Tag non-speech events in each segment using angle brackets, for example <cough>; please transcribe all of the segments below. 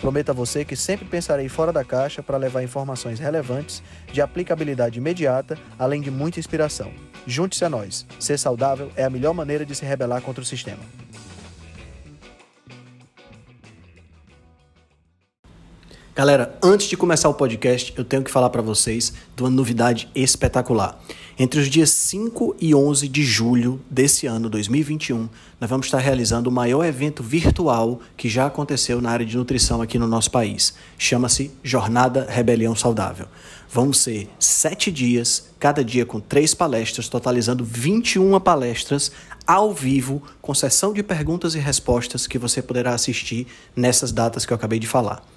Prometo a você que sempre pensarei fora da caixa para levar informações relevantes, de aplicabilidade imediata, além de muita inspiração. Junte-se a nós. Ser saudável é a melhor maneira de se rebelar contra o sistema. Galera, antes de começar o podcast, eu tenho que falar para vocês de uma novidade espetacular. Entre os dias 5 e 11 de julho desse ano, 2021, nós vamos estar realizando o maior evento virtual que já aconteceu na área de nutrição aqui no nosso país. Chama-se Jornada Rebelião Saudável. Vão ser sete dias, cada dia com três palestras, totalizando 21 palestras ao vivo, com sessão de perguntas e respostas que você poderá assistir nessas datas que eu acabei de falar.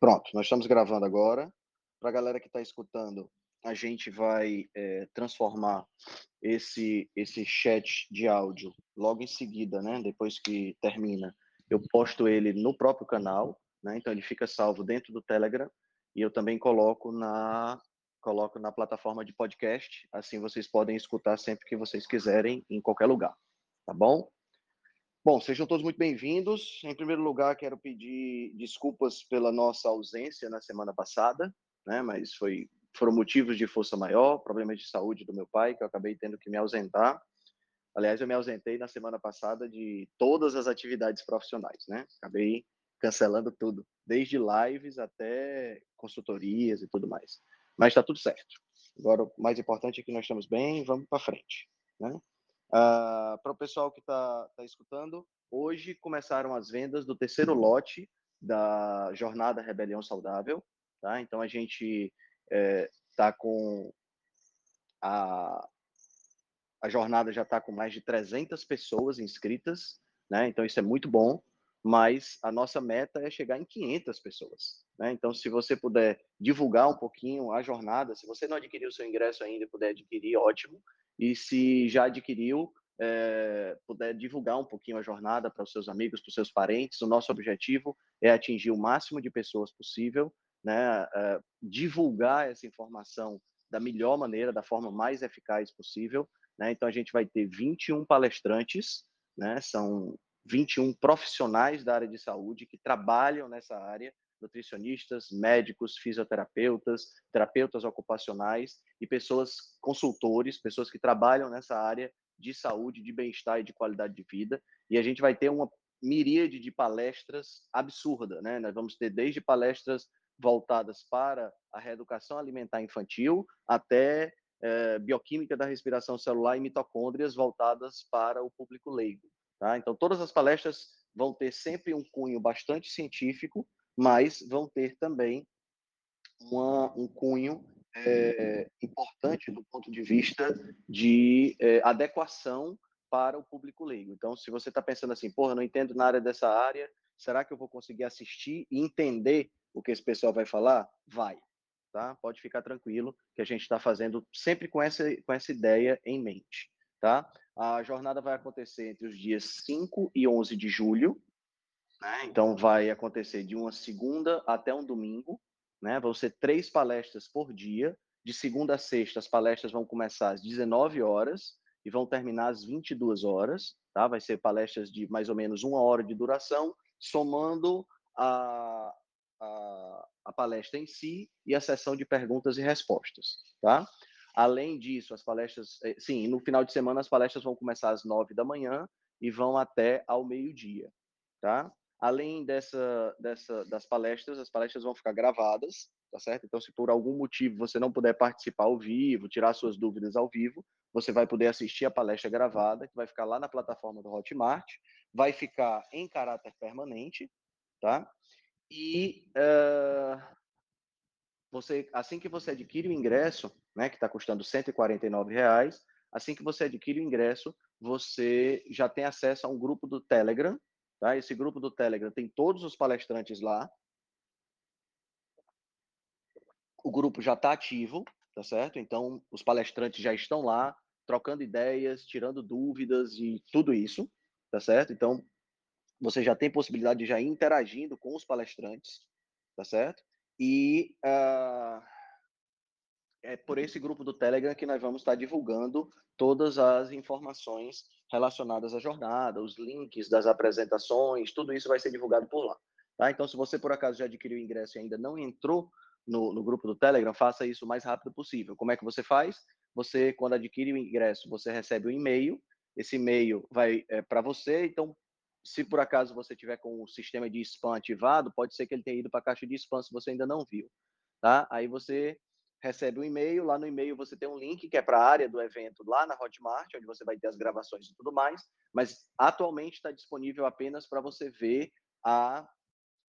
Pronto, nós estamos gravando agora. Para a galera que está escutando, a gente vai é, transformar esse esse chat de áudio logo em seguida, né? Depois que termina, eu posto ele no próprio canal, né? Então ele fica salvo dentro do Telegram e eu também coloco na coloco na plataforma de podcast. Assim vocês podem escutar sempre que vocês quiserem em qualquer lugar, tá bom? Bom, sejam todos muito bem-vindos. Em primeiro lugar, quero pedir desculpas pela nossa ausência na semana passada, né? Mas foi foram motivos de força maior, problemas de saúde do meu pai, que eu acabei tendo que me ausentar. Aliás, eu me ausentei na semana passada de todas as atividades profissionais, né? Acabei cancelando tudo, desde lives até consultorias e tudo mais. Mas está tudo certo. Agora, o mais importante é que nós estamos bem, vamos para frente, né? Uh, Para o pessoal que está tá escutando, hoje começaram as vendas do terceiro lote da Jornada Rebelião Saudável. Tá? Então, a gente está é, com a, a jornada já está com mais de 300 pessoas inscritas, né? Então isso é muito bom, mas a nossa meta é chegar em 500 pessoas, né? Então se você puder divulgar um pouquinho a jornada, se você não adquiriu o seu ingresso ainda e puder adquirir, ótimo. E se já adquiriu, é, puder divulgar um pouquinho a jornada para os seus amigos, para os seus parentes. O nosso objetivo é atingir o máximo de pessoas possível, né? É, divulgar essa informação da melhor maneira, da forma mais eficaz possível. Né? Então, a gente vai ter 21 palestrantes, né? são 21 profissionais da área de saúde que trabalham nessa área nutricionistas, médicos, fisioterapeutas, terapeutas ocupacionais e pessoas consultores, pessoas que trabalham nessa área de saúde, de bem-estar e de qualidade de vida. E a gente vai ter uma miríade de palestras absurda, né? Nós vamos ter desde palestras voltadas para a reeducação alimentar infantil até é, bioquímica da respiração celular e mitocôndrias voltadas para o público leigo. Tá? Então, todas as palestras vão ter sempre um cunho bastante científico mas vão ter também uma, um cunho é, importante do ponto de vista de é, adequação para o público leigo. Então, se você está pensando assim, porra, não entendo nada dessa área, será que eu vou conseguir assistir e entender o que esse pessoal vai falar? Vai, tá? Pode ficar tranquilo que a gente está fazendo sempre com essa, com essa ideia em mente, tá? A jornada vai acontecer entre os dias 5 e 11 de julho, né? Então, vai acontecer de uma segunda até um domingo. Né? Vão ser três palestras por dia. De segunda a sexta, as palestras vão começar às 19 horas e vão terminar às 22 horas. Tá? Vai ser palestras de mais ou menos uma hora de duração, somando a, a, a palestra em si e a sessão de perguntas e respostas. Tá? Além disso, as palestras, eh, sim, no final de semana as palestras vão começar às 9 da manhã e vão até ao meio-dia, tá? Além dessa, dessa, das palestras, as palestras vão ficar gravadas, tá certo? Então, se por algum motivo você não puder participar ao vivo, tirar suas dúvidas ao vivo, você vai poder assistir a palestra gravada, que vai ficar lá na plataforma do Hotmart, vai ficar em caráter permanente, tá? E uh, você, assim que você adquire o ingresso, né, que está custando R$ reais, assim que você adquire o ingresso, você já tem acesso a um grupo do Telegram, tá? Esse grupo do Telegram tem todos os palestrantes lá. O grupo já está ativo, tá certo? Então, os palestrantes já estão lá, trocando ideias, tirando dúvidas e tudo isso, tá certo? Então, você já tem possibilidade de já ir interagindo com os palestrantes, tá certo? E uh, é por esse grupo do Telegram que nós vamos estar divulgando todas as informações relacionadas à jornada, os links das apresentações, tudo isso vai ser divulgado por lá. Tá? Então, se você por acaso já adquiriu o ingresso e ainda não entrou no, no grupo do Telegram, faça isso o mais rápido possível. Como é que você faz? Você, quando adquire o ingresso, você recebe um e-mail. Esse e-mail vai é, para você. Então, se por acaso você tiver com o sistema de spam ativado, pode ser que ele tenha ido para a caixa de spam se você ainda não viu. Tá? Aí você recebe um e-mail, lá no e-mail você tem um link que é para a área do evento lá na Hotmart, onde você vai ter as gravações e tudo mais, mas atualmente está disponível apenas para você ver a,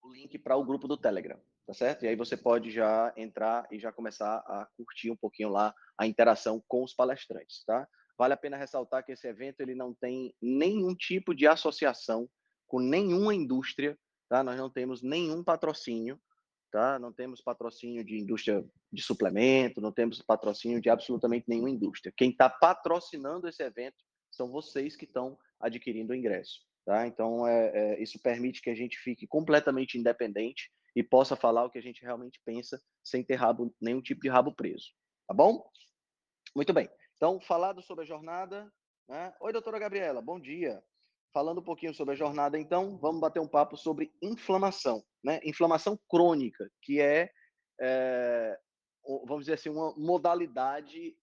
o link para o grupo do Telegram, tá certo? E aí você pode já entrar e já começar a curtir um pouquinho lá a interação com os palestrantes, tá? Vale a pena ressaltar que esse evento ele não tem nenhum tipo de associação com nenhuma indústria, tá? Nós não temos nenhum patrocínio, tá? Não temos patrocínio de indústria de suplemento, não temos patrocínio de absolutamente nenhuma indústria. Quem está patrocinando esse evento são vocês que estão adquirindo o ingresso, tá? Então, é, é, isso permite que a gente fique completamente independente e possa falar o que a gente realmente pensa sem ter rabo, nenhum tipo de rabo preso, tá bom? Muito bem. Então, falado sobre a jornada, né? Oi, doutora Gabriela, bom dia. Falando um pouquinho sobre a jornada, então, vamos bater um papo sobre inflamação, né? Inflamação crônica, que é, é vamos dizer assim, uma modalidade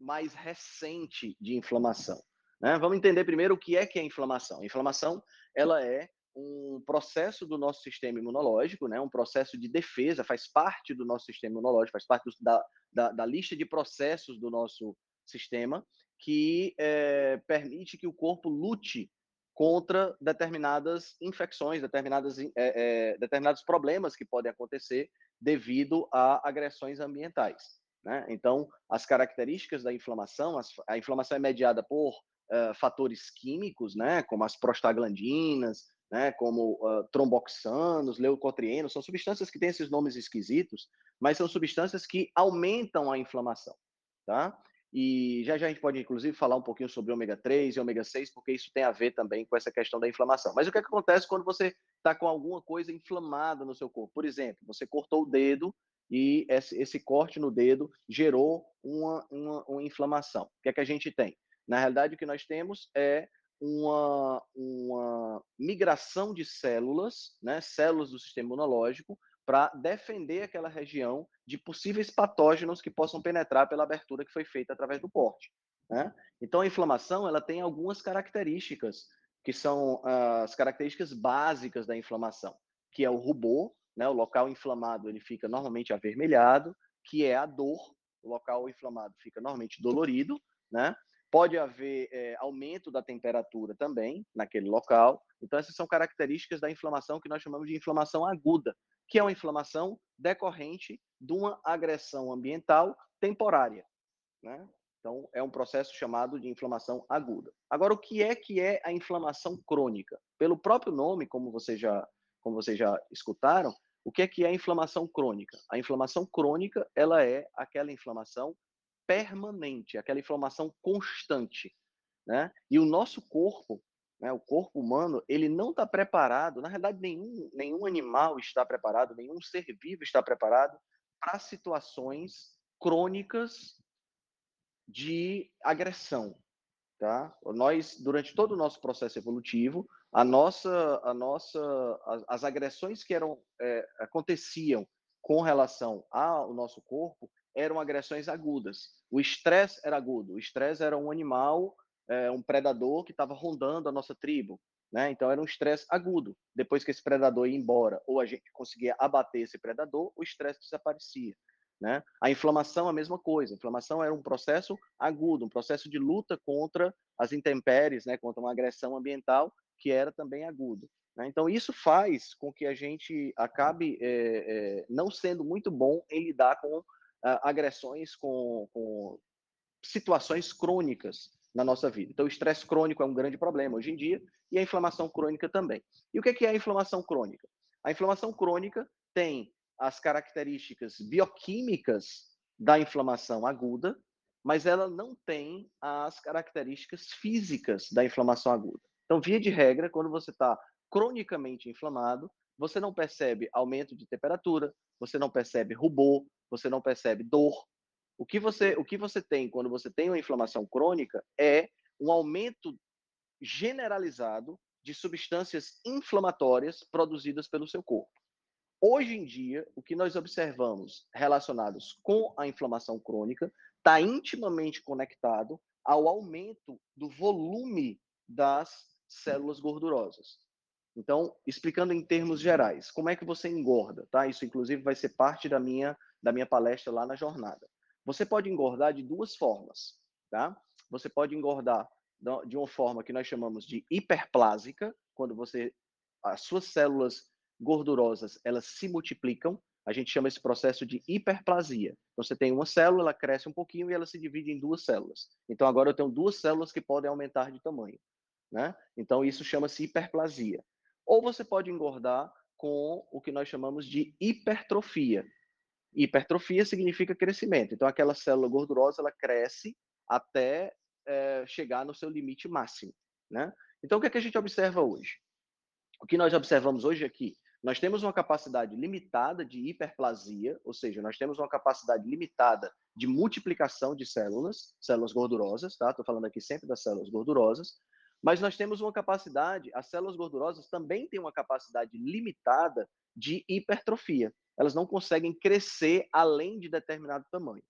mais recente de inflamação. Né? Vamos entender primeiro o que é que é inflamação. A inflamação, ela é um processo do nosso sistema imunológico, né? um processo de defesa, faz parte do nosso sistema imunológico, faz parte do, da, da, da, lista de processos do nosso sistema, que é, permite que o corpo lute contra determinadas infecções, determinadas, é, é, determinados problemas que podem acontecer devido a agressões ambientais. Né? Então, as características da inflamação, as, a inflamação é mediada por uh, fatores químicos, né? como as prostaglandinas, né? como uh, tromboxanos, leucotrienos, são substâncias que têm esses nomes esquisitos, mas são substâncias que aumentam a inflamação. Tá? E já já a gente pode, inclusive, falar um pouquinho sobre ômega 3 e ômega 6, porque isso tem a ver também com essa questão da inflamação. Mas o que, é que acontece quando você está com alguma coisa inflamada no seu corpo? Por exemplo, você cortou o dedo e esse, corte no dedo gerou uma, uma, uma, inflamação. O que é que a gente tem? Na realidade, o que nós temos é uma, uma migração de células, né, células do sistema imunológico, para defender aquela região de possíveis patógenos que possam penetrar pela abertura que foi feita através do porte. Né? Então, a inflamação ela tem algumas características, que são as características básicas da inflamação, que é o rubor, né? o local inflamado ele fica normalmente avermelhado, que é a dor, o local inflamado fica normalmente dolorido, né? Pode haver é, aumento da temperatura também naquele local. Então, essas são características da inflamação que nós chamamos de inflamação aguda, que é uma inflamação decorrente de uma agressão ambiental temporária. Né? Então, é um processo chamado de inflamação aguda. Agora, o que é que é a inflamação crônica? Pelo próprio nome, como vocês já, como vocês já escutaram, o que é que é a inflamação crônica? A inflamação crônica, ela é aquela inflamação permanente, aquela inflamação constante, né? E o nosso corpo, né, o corpo humano, ele não está preparado, na realidade, nenhum, nenhum animal está preparado, nenhum ser vivo está preparado para situações crônicas de agressão. Tá? Nós, durante todo o nosso processo evolutivo, a nossa, a nossa, as, as agressões que eram, é, aconteciam com relação ao nosso corpo eram agressões agudas. O estresse era agudo. O estresse era um animal é, um predador que estava rondando a nossa tribo. Né? Então era um estresse agudo. Depois que esse predador ia embora, ou a gente conseguia abater esse predador, o estresse desaparecia. Né? A inflamação, a mesma coisa. A inflamação era um processo agudo, um processo de luta contra as intempéries, né? contra uma agressão ambiental que era também agudo. Né? Então, isso faz com que a gente acabe é, é, não sendo muito bom em lidar com ah, agressões, com, com situações crônicas na nossa vida. Então, o estresse crônico é um grande problema hoje em dia e a inflamação crônica também. E o que é a inflamação crônica? A inflamação crônica tem as características bioquímicas da inflamação aguda, mas ela não tem as características físicas da inflamação aguda. Então, via de regra, quando você está cronicamente inflamado, você não percebe aumento de temperatura, você não percebe rubor, você não percebe dor, o que você, o que você tem quando você tem uma inflamação crônica é um aumento generalizado de substâncias inflamatórias produzidas pelo seu corpo. Hoje em dia, o que nós observamos relacionados com a inflamação crônica está intimamente conectado ao aumento do volume das células gordurosas. Então, explicando em termos gerais, como é que você engorda, tá? Isso inclusive vai ser parte da minha da minha palestra lá na jornada. Você pode engordar de duas formas, tá? Você pode engordar de uma forma que nós chamamos de hiperplásica, quando você as suas células gordurosas, elas se multiplicam, a gente chama esse processo de hiperplasia. Então, você tem uma célula, ela cresce um pouquinho e ela se divide em duas células. Então, agora eu tenho duas células que podem aumentar de tamanho. Né? Então, isso chama-se hiperplasia. Ou você pode engordar com o que nós chamamos de hipertrofia. Hipertrofia significa crescimento. Então, aquela célula gordurosa ela cresce até é, chegar no seu limite máximo. Né? Então, o que, é que a gente observa hoje? O que nós observamos hoje aqui? Nós temos uma capacidade limitada de hiperplasia, ou seja, nós temos uma capacidade limitada de multiplicação de células, células gordurosas, tá? Estou falando aqui sempre das células gordurosas, mas nós temos uma capacidade, as células gordurosas também têm uma capacidade limitada de hipertrofia elas não conseguem crescer além de determinado tamanho.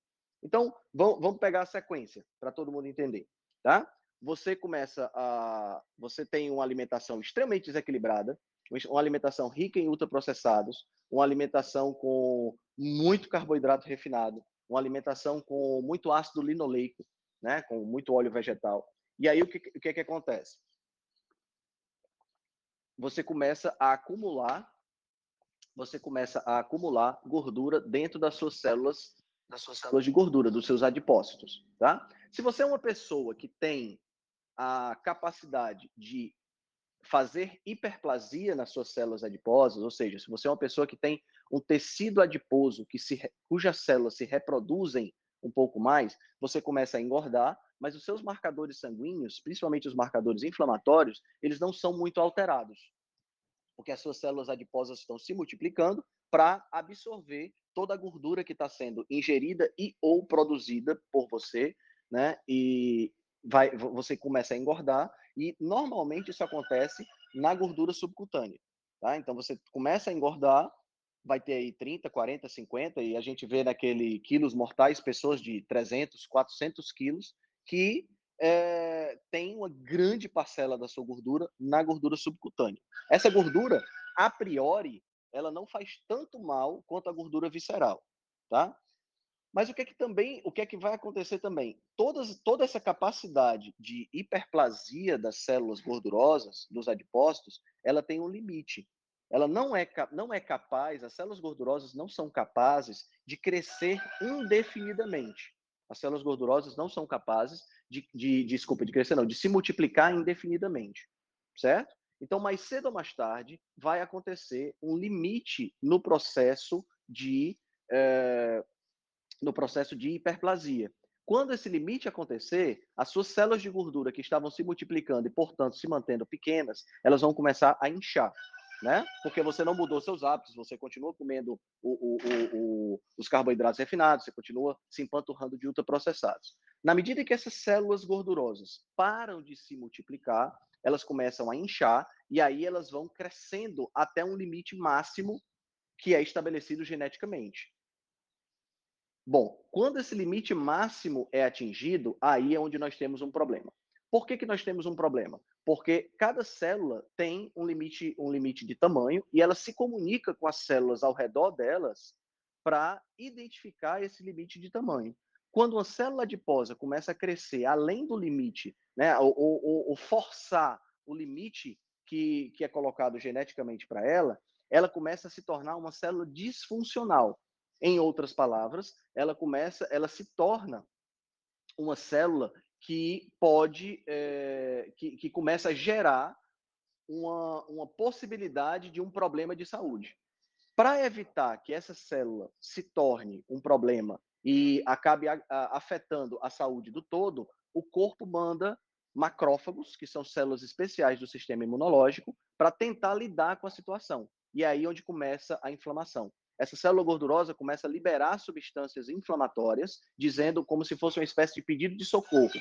Então, vamos pegar a sequência para todo mundo entender, tá? Você começa a, você tem uma alimentação extremamente desequilibrada, uma alimentação rica em ultraprocessados, uma alimentação com muito carboidrato refinado, uma alimentação com muito ácido linoleico, né, com muito óleo vegetal. E aí o que, o que, é que acontece? Você começa a acumular você começa a acumular gordura dentro das suas células, das suas células de gordura, dos seus adipócitos, tá? Se você é uma pessoa que tem a capacidade de fazer hiperplasia nas suas células adiposas, ou seja, se você é uma pessoa que tem um tecido adiposo que se, cujas células se reproduzem um pouco mais, você começa a engordar, mas os seus marcadores sanguíneos, principalmente os marcadores inflamatórios, eles não são muito alterados porque as suas células adiposas estão se multiplicando para absorver toda a gordura que está sendo ingerida e ou produzida por você, né? E vai, você começa a engordar e normalmente isso acontece na gordura subcutânea, tá? Então você começa a engordar, vai ter aí 30, 40, 50 e a gente vê naquele quilos mortais pessoas de 300, 400 quilos que é, tem uma grande parcela da sua gordura na gordura subcutânea. Essa gordura, a priori, ela não faz tanto mal quanto a gordura visceral, tá? Mas o que é que também, o que é que vai acontecer também? Todas, toda essa capacidade de hiperplasia das células gordurosas, dos adipócitos, ela tem um limite. Ela não é, não é capaz, as células gordurosas não são capazes de crescer indefinidamente. As células gordurosas não são capazes de, de, desculpa, de crescer não, de se multiplicar indefinidamente, certo? Então, mais cedo ou mais tarde, vai acontecer um limite no processo de é, no processo de hiperplasia. Quando esse limite acontecer, as suas células de gordura que estavam se multiplicando e, portanto, se mantendo pequenas, elas vão começar a inchar né? Porque você não mudou seus hábitos, você continua comendo o, o, o, os carboidratos refinados, você continua se empanturrando de ultraprocessados. Na medida que essas células gordurosas param de se multiplicar, elas começam a inchar e aí elas vão crescendo até um limite máximo que é estabelecido geneticamente. Bom, quando esse limite máximo é atingido, aí é onde nós temos um problema. Por que, que nós temos um problema? Porque cada célula tem um limite, um limite de tamanho e ela se comunica com as células ao redor delas para identificar esse limite de tamanho. Quando uma célula adiposa começa a crescer além do limite, né, ou, ou, ou forçar o limite que, que é colocado geneticamente para ela, ela começa a se tornar uma célula disfuncional. Em outras palavras, ela começa, ela se torna uma célula que pode, é, que, que começa a gerar uma, uma possibilidade de um problema de saúde. Para evitar que essa célula se torne um problema e acabe a, a, afetando a saúde do todo, o corpo manda macrófagos, que são células especiais do sistema imunológico, para tentar lidar com a situação. E é aí onde começa a inflamação essa célula gordurosa começa a liberar substâncias inflamatórias, dizendo como se fosse uma espécie de pedido de socorro.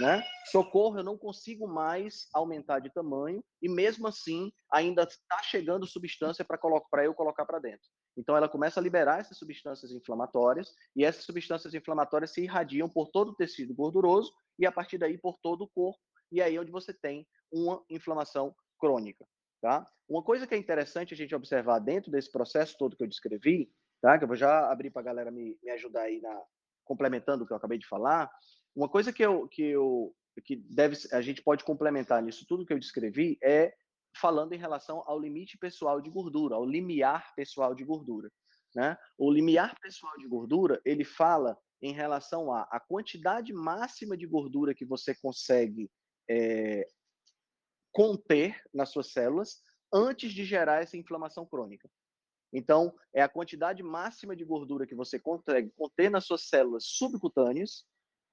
Né? Socorro, eu não consigo mais aumentar de tamanho e mesmo assim ainda está chegando substância para eu colocar para dentro. Então ela começa a liberar essas substâncias inflamatórias e essas substâncias inflamatórias se irradiam por todo o tecido gorduroso e a partir daí por todo o corpo e aí é onde você tem uma inflamação crônica. Tá? Uma coisa que é interessante a gente observar dentro desse processo todo que eu descrevi, tá? que eu vou já abrir para a galera me, me ajudar aí na complementando o que eu acabei de falar, uma coisa que eu que eu que deve a gente pode complementar nisso tudo que eu descrevi é falando em relação ao limite pessoal de gordura, ao limiar pessoal de gordura, né? O limiar pessoal de gordura, ele fala em relação a a quantidade máxima de gordura que você consegue é, conter nas suas células antes de gerar essa inflamação crônica. Então, é a quantidade máxima de gordura que você consegue conter nas suas células subcutâneas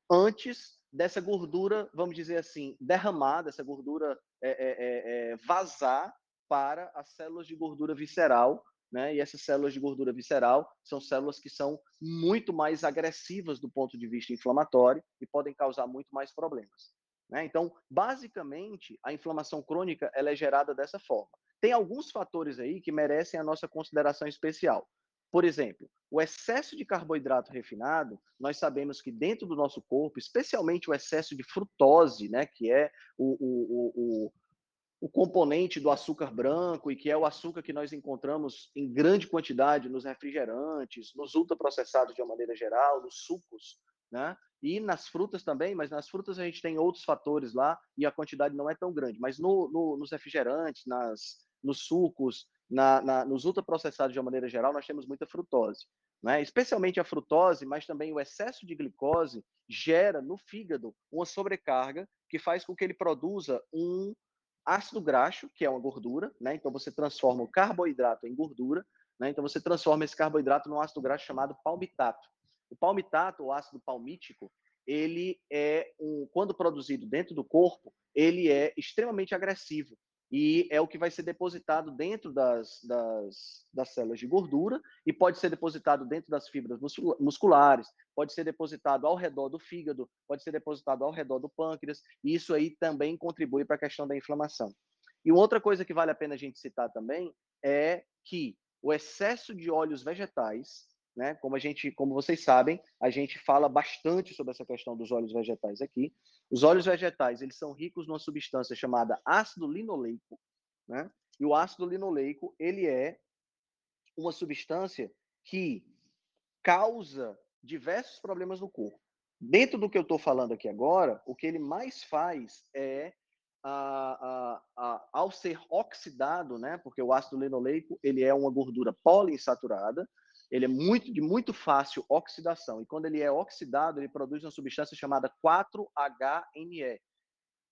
antes dessa gordura, vamos dizer assim, derramada, essa gordura é, é, é, é, vazar para as células de gordura visceral, né? E essas células de gordura visceral são células que são muito mais agressivas do ponto de vista inflamatório e podem causar muito mais problemas. Né? Então, basicamente, a inflamação crônica ela é gerada dessa forma. Tem alguns fatores aí que merecem a nossa consideração especial. Por exemplo, o excesso de carboidrato refinado, nós sabemos que dentro do nosso corpo, especialmente o excesso de frutose, né, que é o, o, o, o componente do açúcar branco e que é o açúcar que nós encontramos em grande quantidade nos refrigerantes, nos ultraprocessados de uma maneira geral, nos sucos, né? E nas frutas também, mas nas frutas a gente tem outros fatores lá e a quantidade não é tão grande. Mas no, no, nos refrigerantes, nas, nos sucos, na, na, nos ultraprocessados de uma maneira geral, nós temos muita frutose. Né? Especialmente a frutose, mas também o excesso de glicose gera no fígado uma sobrecarga que faz com que ele produza um ácido graxo, que é uma gordura, né? Então você transforma o carboidrato em gordura, né? Então você transforma esse carboidrato num ácido graxo chamado palmitato. O palmitato, o ácido palmítico, ele é um, quando produzido dentro do corpo, ele é extremamente agressivo e é o que vai ser depositado dentro das, das, das células de gordura e pode ser depositado dentro das fibras musculares, pode ser depositado ao redor do fígado, pode ser depositado ao redor do pâncreas, e isso aí também contribui para a questão da inflamação. E outra coisa que vale a pena a gente citar também é que o excesso de óleos vegetais né? Como a gente, como vocês sabem, a gente fala bastante sobre essa questão dos óleos vegetais aqui. Os óleos vegetais, eles são ricos numa substância chamada ácido linoleico, né? E o ácido linoleico, ele é uma substância que causa diversos problemas no corpo. Dentro do que eu estou falando aqui agora, o que ele mais faz é a, a, a, ao ser oxidado, né? Porque o ácido linoleico ele é uma gordura poliinsaturada ele é muito de muito fácil oxidação. E quando ele é oxidado, ele produz uma substância chamada 4-HNE.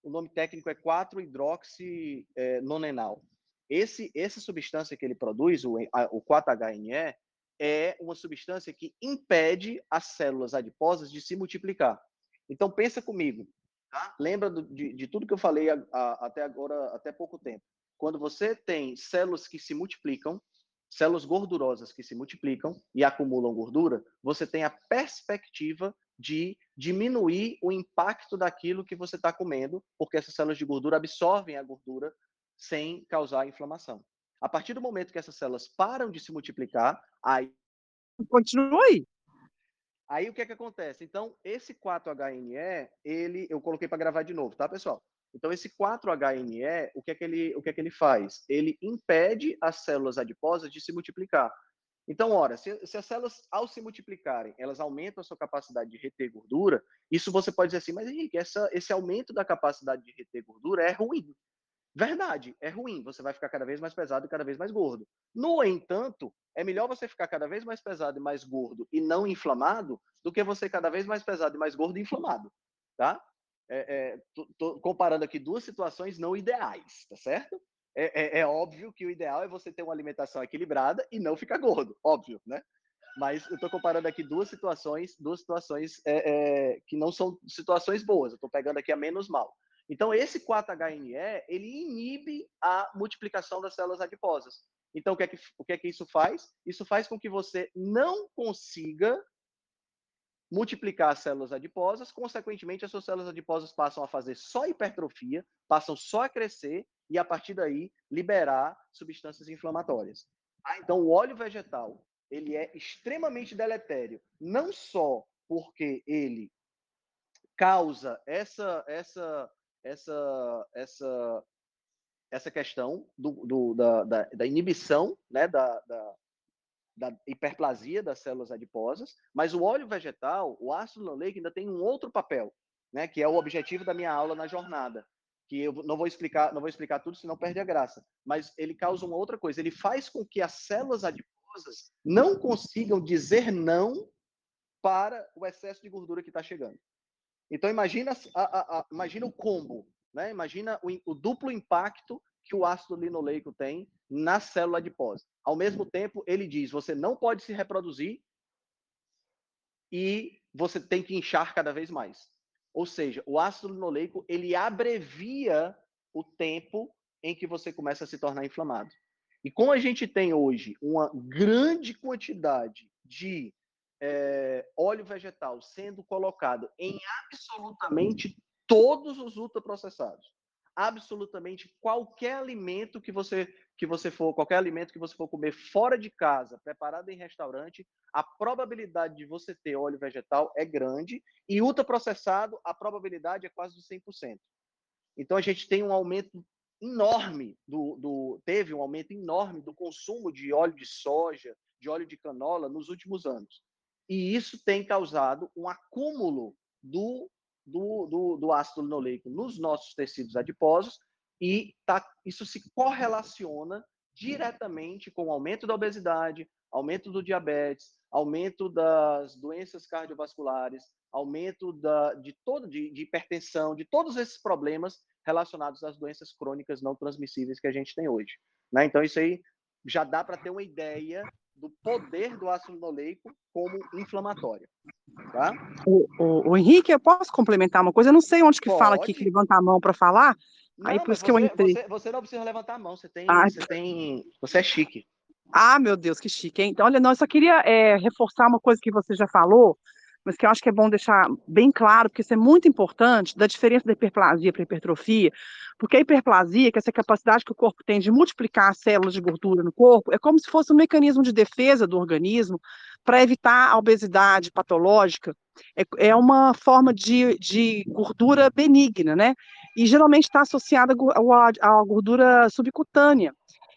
O nome técnico é 4-hidroxinonenal. Esse, essa substância que ele produz, o, o 4-HNE, é uma substância que impede as células adiposas de se multiplicar. Então pensa comigo, tá? lembra do, de, de, tudo que eu falei a, a, até agora, até pouco tempo. Quando você tem células que se multiplicam, células gordurosas que se multiplicam e acumulam gordura, você tem a perspectiva de diminuir o impacto daquilo que você está comendo, porque essas células de gordura absorvem a gordura sem causar inflamação. A partir do momento que essas células param de se multiplicar, aí. Continua aí. Aí o que é que acontece? Então, esse 4-HNE, ele, eu coloquei para gravar de novo, tá, pessoal? Então, esse 4-HNE, o que, é que ele, o que é que ele faz? Ele impede as células adiposas de se multiplicar. Então, ora, se, se, as células, ao se multiplicarem, elas aumentam a sua capacidade de reter gordura, isso você pode dizer assim, mas Henrique, essa, esse aumento da capacidade de reter gordura é ruim. Verdade, é ruim. Você vai ficar cada vez mais pesado e cada vez mais gordo. No entanto, é melhor você ficar cada vez mais pesado e mais gordo e não inflamado do que você cada vez mais pesado e mais gordo e inflamado, tá? É, é, tô, tô comparando aqui duas situações não ideais, tá certo? É, é, é, óbvio que o ideal é você ter uma alimentação equilibrada e não ficar gordo, óbvio, né? Mas eu estou comparando aqui duas situações, duas situações é, é, que não são situações boas. Eu estou pegando aqui a menos mal. Então esse 4-HNE ele inibe a multiplicação das células adiposas. Então o que é que, o que, é que isso faz? Isso faz com que você não consiga multiplicar as células adiposas, consequentemente, as suas células adiposas passam a fazer só hipertrofia, passam só a crescer e, a partir daí, liberar substâncias inflamatórias. Ah, então, o óleo vegetal ele é extremamente deletério, não só porque ele causa essa essa essa essa essa questão do, do da, da, da, inibição né, da, da, da hiperplasia das células adiposas, mas o óleo vegetal, o ácido linoleico, ainda tem um outro papel, né, que é o objetivo da minha aula na jornada, que eu não vou explicar, não vou explicar tudo, senão perde a graça. Mas ele causa uma outra coisa, ele faz com que as células adiposas não consigam dizer não para o excesso de gordura que está chegando. Então imagina, a, a, a, imagina o combo, né? Imagina o, o duplo impacto que o ácido linoleico tem na célula adiposa. Ao mesmo tempo, ele diz: você não pode se reproduzir e você tem que inchar cada vez mais. Ou seja, o ácido linoleico ele abrevia o tempo em que você começa a se tornar inflamado. E como a gente tem hoje uma grande quantidade de é, óleo vegetal sendo colocado em absolutamente todos os ultraprocessados, absolutamente qualquer alimento que você que você for, qualquer alimento que você for comer fora de casa, preparado em restaurante, a probabilidade de você ter óleo vegetal é grande e ultraprocessado, a probabilidade é quase de 100%. Então a gente tem um aumento enorme do, do teve um aumento enorme do consumo de óleo de soja, de óleo de canola nos últimos anos. E isso tem causado um acúmulo do do, do, do ácido linoleico nos nossos tecidos adiposos e tá, isso se correlaciona diretamente com o aumento da obesidade, aumento do diabetes, aumento das doenças cardiovasculares, aumento da, de todo de, de, hipertensão, de todos esses problemas relacionados às doenças crônicas não transmissíveis que a gente tem hoje. Né? Então isso aí já dá para ter uma ideia do poder do ácido linoleico como inflamatório. Tá? O, o, o, Henrique, eu posso complementar uma coisa? Eu não sei onde que Pode. fala aqui que levanta a mão para falar. Não, aí por isso que eu entrei. Você, você, não precisa levantar a mão, você tem, ah, você tem. Você é chique. Ah, meu Deus, que chique, hein? Então, olha, não, eu só queria é, reforçar uma coisa que você já falou, mas que eu acho que é bom deixar bem claro, porque isso é muito importante, da diferença da hiperplasia para hipertrofia, porque a hiperplasia, que é essa capacidade que o corpo tem de multiplicar as células de gordura no corpo, é como se fosse um mecanismo de defesa do organismo para evitar a obesidade patológica, é, é uma forma de, de gordura benigna, né? E geralmente está associada à gordura subcutânea.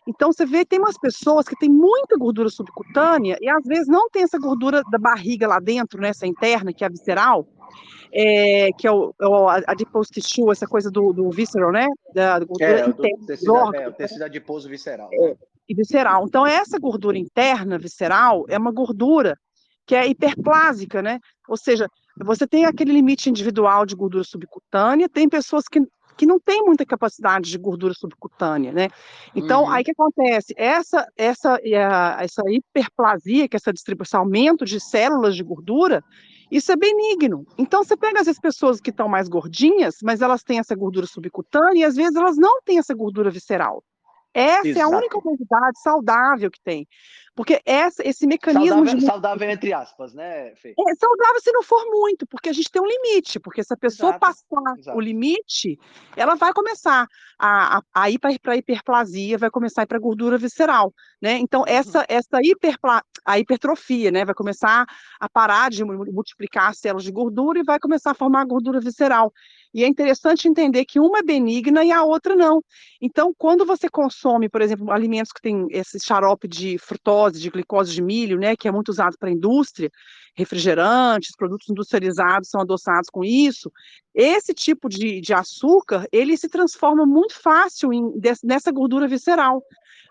Então, você vê, tem umas pessoas que têm muita gordura subcutânea e às vezes não tem essa gordura da barriga lá dentro, né, essa interna, que é a visceral, é, que é o, é o adipose tissue, essa coisa do, do visceral, né? Da gordura é, interna. Do tecido, é, o tecido adiposo visceral. É, e visceral. Então, essa gordura interna, visceral, é uma gordura que é hiperplásica, né? Ou seja, você tem aquele limite individual de gordura subcutânea, tem pessoas que que não tem muita capacidade de gordura subcutânea, né? Então, uhum. aí que acontece? Essa, essa, essa hiperplasia, que é essa distribuição, aumento de células de gordura, isso é benigno. Então, você pega as pessoas que estão mais gordinhas, mas elas têm essa gordura subcutânea, e às vezes elas não têm essa gordura visceral. Essa Exato. é a única obesidade saudável que tem. Porque essa, esse mecanismo saudável, de... saudável entre aspas, né, Fê? É saudável se não for muito, porque a gente tem um limite, porque se a pessoa Exato, passar exato. o limite, ela vai começar a, a, a ir para a hiperplasia, vai começar a ir para a gordura visceral, né? Então, Uhum. essa, essa hiperpla, a hipertrofia, né? Vai começar a parar de mu- multiplicar as células de gordura e vai começar a formar a gordura visceral. E é interessante entender que uma é benigna e a outra não. Então, quando você consome, por exemplo, alimentos que têm esse xarope de frutose, de glicose de milho, né, que é muito usado para a indústria, refrigerantes, produtos industrializados são adoçados com isso, esse tipo de, de açúcar, ele se transforma muito fácil em, nessa gordura visceral,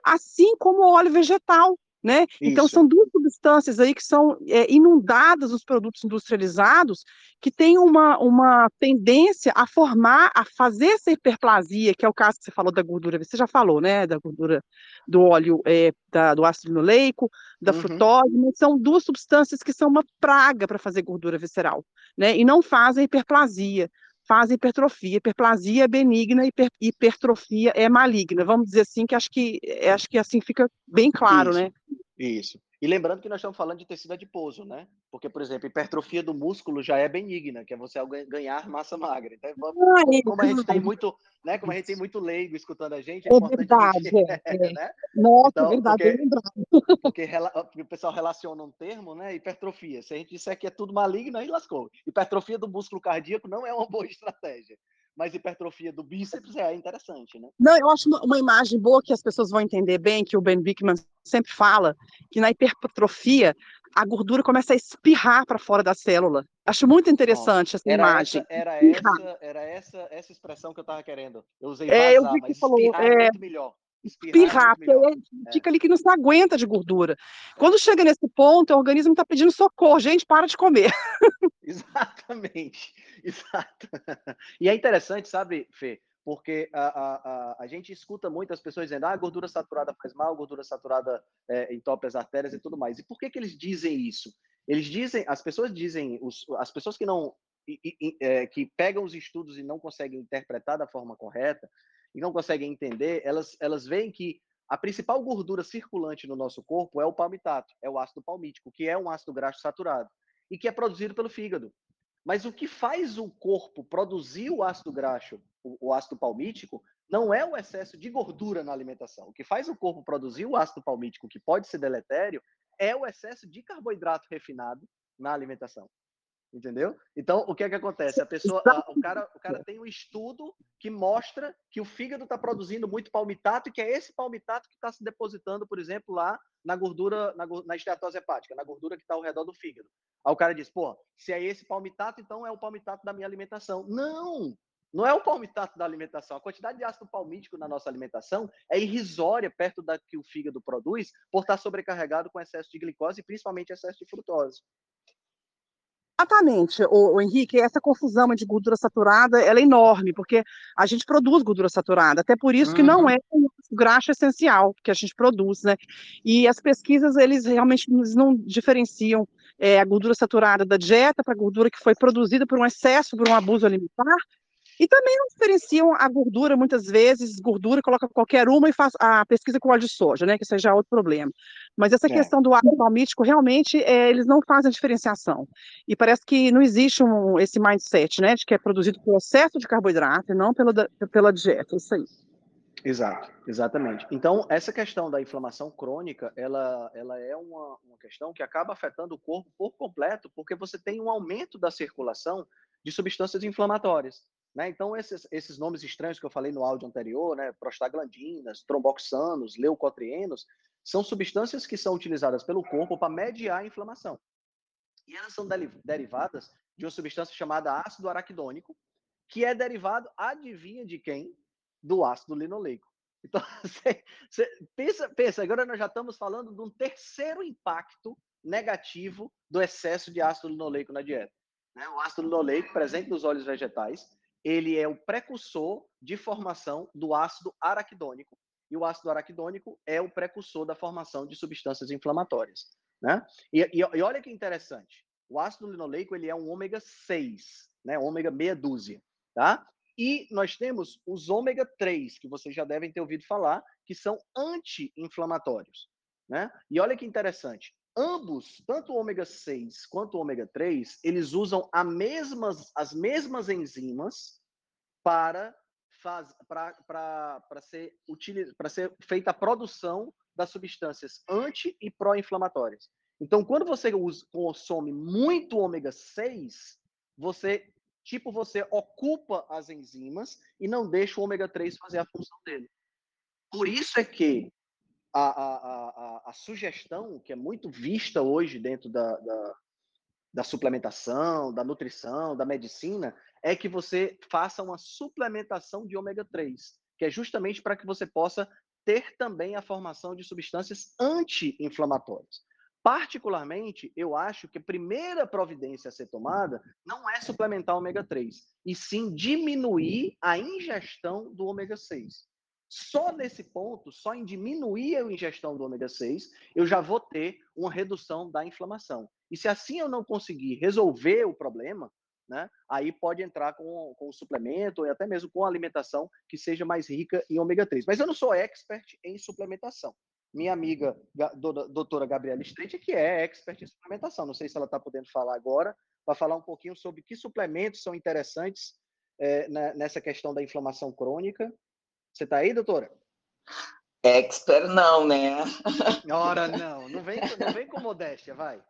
assim como o óleo vegetal, né? Então, Isso. são duas substâncias aí que são é, inundadas nos produtos industrializados, que têm uma, uma tendência a formar, a fazer essa hiperplasia, que é o caso que você falou da gordura, você já falou, né, da gordura do óleo, é, da- do ácido linoleico, da Uhum. frutose, mas são duas substâncias que são uma praga para fazer gordura visceral, né, e não fazem hiperplasia, fazem hipertrofia. Hiperplasia é benigna, hiper, hipertrofia é maligna. Vamos dizer assim, que acho que é, acho que assim fica bem claro, Isso. né? Isso. E lembrando que nós estamos falando de tecido adiposo, né? Porque, por exemplo, hipertrofia do músculo já é benigna, que é você ganhar massa magra. Então, vamos, Ah, como, é como a gente tem muito, né? Como a gente tem muito leigo escutando a gente, é, É importante a verdade, gente, é, <laughs> é. né? Nossa, Então, é verdade, porque-. <laughs> Porque, porque o pessoal relaciona um termo, né? Hipertrofia. Se a gente disser que é tudo maligno, aí lascou. Hipertrofia do músculo cardíaco não é uma boa <laughs> estratégia. Mas hipertrofia do bíceps é interessante, né? Não, eu acho uma, uma imagem boa que as pessoas vão entender bem, que o Ben Bickman sempre fala, que na hipertrofia a gordura começa a espirrar para fora da célula. Acho muito interessante essa Era imagem. essa, era Espirrar. essa, era essa, essa expressão que eu estava querendo. Eu usei É, eu vazar, vi que mas falou, é, é, muito melhor. Espirrar, é porque aí fica ali que não se aguenta de gordura. Quando chega nesse ponto, o organismo está pedindo socorro. Gente, para de comer. <laughs> Exatamente, <laughs> exato. E é interessante, sabe, Fê? Porque a, a, a, gente escuta muitas pessoas dizendo ah, gordura saturada faz mal, gordura saturada é, entope as artérias e tudo mais. E por que, que eles dizem isso? Eles dizem, as pessoas dizem, os, as pessoas que não é, que pegam os estudos e não conseguem interpretar da forma correta e não conseguem entender, elas, elas veem que a principal gordura circulante no nosso corpo é o palmitato, é o ácido palmítico, que é um ácido graxo saturado e que é produzido pelo fígado. Mas o que faz o corpo produzir o ácido graxo, o, ácido palmítico, não é o excesso de gordura na alimentação. O que faz o corpo produzir o ácido palmítico, que pode ser deletério, é o excesso de carboidrato refinado na alimentação. Entendeu? Então, o que é que acontece? A pessoa, a- o, cara, o cara tem um estudo que mostra que o fígado está produzindo muito palmitato e que é esse palmitato que está se depositando, por exemplo, lá na gordura, na, na esteatose hepática, na gordura que está ao redor do fígado. Aí o cara diz, pô, se é esse palmitato, então é o palmitato da minha alimentação. Não! Não é o palmitato da alimentação. A quantidade de ácido palmítico na nossa alimentação é irrisória perto da que o fígado produz por estar sobrecarregado com excesso de glicose e principalmente excesso de frutose. Exatamente, o, Henrique, essa confusão de gordura saturada, ela é enorme, porque a gente produz gordura saturada, até por isso que não Uhum. é um graxo essencial que a gente produz, né? E as pesquisas, eles realmente não diferenciam é, a gordura saturada da dieta para a gordura que foi produzida por um excesso, por um abuso alimentar, e também não diferenciam a gordura, muitas vezes, gordura, coloca qualquer uma e faz a pesquisa com óleo de soja, né? Que seja outro problema. Mas essa É. questão do ácido palmítico, realmente, é, eles não fazem a diferenciação. E parece que não existe um, esse mindset, né? De que é produzido por excesso de carboidrato e não pela, pela dieta. Isso aí. Exato, exatamente. Então, essa questão da inflamação crônica, ela, ela é uma, uma questão que acaba afetando o corpo por completo, porque você tem um aumento da circulação de substâncias inflamatórias. Né? Então, esses, esses nomes estranhos que eu falei no áudio anterior, né? prostaglandinas, tromboxanos, leucotrienos, são substâncias que são utilizadas pelo corpo para mediar a inflamação. E elas são derivadas de uma substância chamada ácido araquidônico, que é derivado, adivinha de quem? Do ácido linoleico. Então, <laughs> pensa, pensa, agora nós já estamos falando de um terceiro impacto negativo do excesso de ácido linoleico na dieta. né? O ácido linoleico, presente nos óleos vegetais, ele é o precursor de formação do ácido araquidônico. E o ácido araquidônico é o precursor da formação de substâncias inflamatórias. Né? E, e, e olha que interessante. O ácido linoleico ele é um ômega 6, né? ômega meia dúzia. Tá? E nós temos os ômega 3, que vocês já devem ter ouvido falar, que são anti-inflamatórios. Né? E olha que interessante, ambos, tanto o ômega 6 quanto o ômega 3, eles usam mesmas, as mesmas enzimas para, para, ser, para ser feita a produção das substâncias anti e pró-inflamatórias. Então, quando você usa, consome muito ômega 6, você tipo você ocupa as enzimas e não deixa o ômega 3 fazer a função dele. Por isso é que a, a, a, sugestão, que é muito vista hoje dentro da, da, da suplementação, da nutrição, da medicina, é que você faça uma suplementação de ômega 3, que é justamente para que você possa ter também a formação de substâncias anti-inflamatórias. Particularmente, eu acho que a primeira providência a ser tomada não é suplementar ômega 3, e sim diminuir a ingestão do ômega 6. Só nesse ponto, só em diminuir a ingestão do ômega 6, eu já vou ter uma redução da inflamação. E se assim eu não conseguir resolver o problema, né, aí pode entrar com, com suplemento e até mesmo com alimentação que seja mais rica em ômega 3. Mas eu não sou expert em suplementação. Minha amiga, doutora Gabriela Street, que é expert em suplementação. Não sei se ela está podendo falar agora, para falar um pouquinho sobre que suplementos são interessantes é, nessa questão da inflamação crônica você está aí, doutora? Expert não, né? Ora, não. Não vem, não vem com modéstia, vai.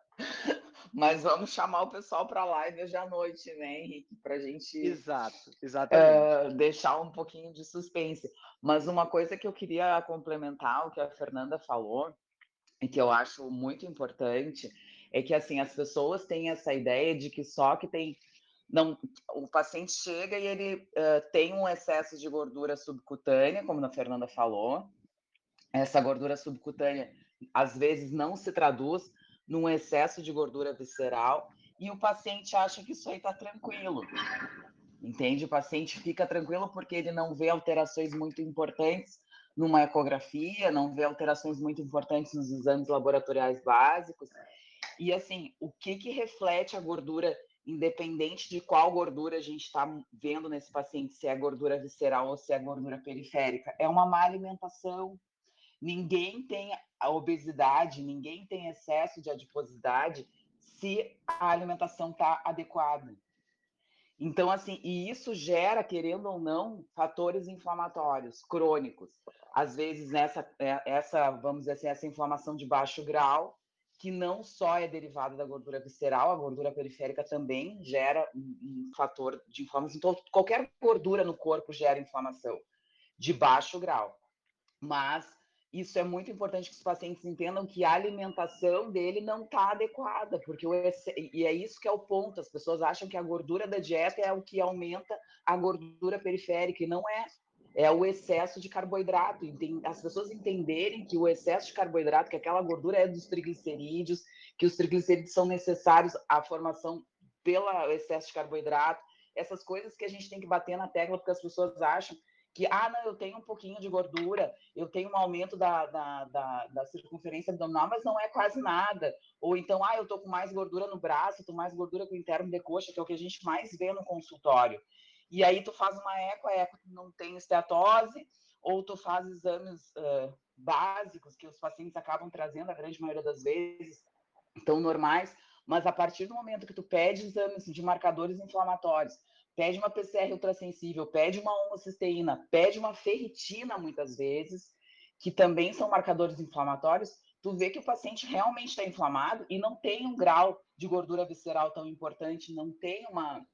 Mas vamos chamar o pessoal para a live hoje à noite, né, Henrique? Para a gente. Exato, exatamente. Uh, deixar um pouquinho de suspense. Mas uma coisa que eu queria complementar, o que a Fernanda falou, e que eu acho muito importante, é que assim, as pessoas têm essa ideia de que só que tem não, o paciente chega e ele uh, tem um excesso de gordura subcutânea, como a Fernanda falou. Essa gordura subcutânea às vezes não se traduz num excesso de gordura visceral e o paciente acha que isso aí está tranquilo. Entende? O paciente fica tranquilo porque ele não vê alterações muito importantes numa ecografia, não vê alterações muito importantes nos exames laboratoriais básicos. E assim, o que que reflete a gordura independente de qual gordura a gente está vendo nesse paciente, se é gordura visceral ou se é gordura periférica, é uma má alimentação. Ninguém tem a obesidade, ninguém tem excesso de adiposidade se a alimentação está adequada. Então, assim, e isso gera, querendo ou não, fatores inflamatórios crônicos. Às vezes, essa, é, essa vamos dizer assim, essa inflamação de baixo grau que não só é derivada da gordura visceral, a gordura periférica também gera um, um fator de inflamação. Então, qualquer gordura no corpo gera inflamação de baixo grau. Mas isso é muito importante que os pacientes entendam que a alimentação dele não está adequada, porque o e é isso que é o ponto. As pessoas acham que a gordura da dieta é o que aumenta a gordura periférica, e não é é o excesso de carboidrato. As pessoas entenderem que o excesso de carboidrato, que aquela gordura é dos triglicerídeos, que os triglicerídeos são necessários à formação pelo excesso de carboidrato, essas coisas que a gente tem que bater na tecla, porque as pessoas acham que, ah, não, eu tenho um pouquinho de gordura, eu tenho um aumento da, da, da, da circunferência abdominal, mas não é quase nada. Ou então, ah, eu tô com mais gordura no braço, tô mais gordura com o interno de coxa, que é o que a gente mais vê no consultório. E aí tu faz uma eco, a eco não tem esteatose, ou tu faz exames uh, básicos que os pacientes acabam trazendo, a grande maioria das vezes, tão normais, mas a partir do momento que tu pede exames de marcadores inflamatórios, pede uma PCR ultrassensível, pede uma homocisteína, pede uma ferritina muitas vezes, que também são marcadores inflamatórios, tu vê que o paciente realmente está inflamado e não tem um grau de gordura visceral tão importante, não tem uma,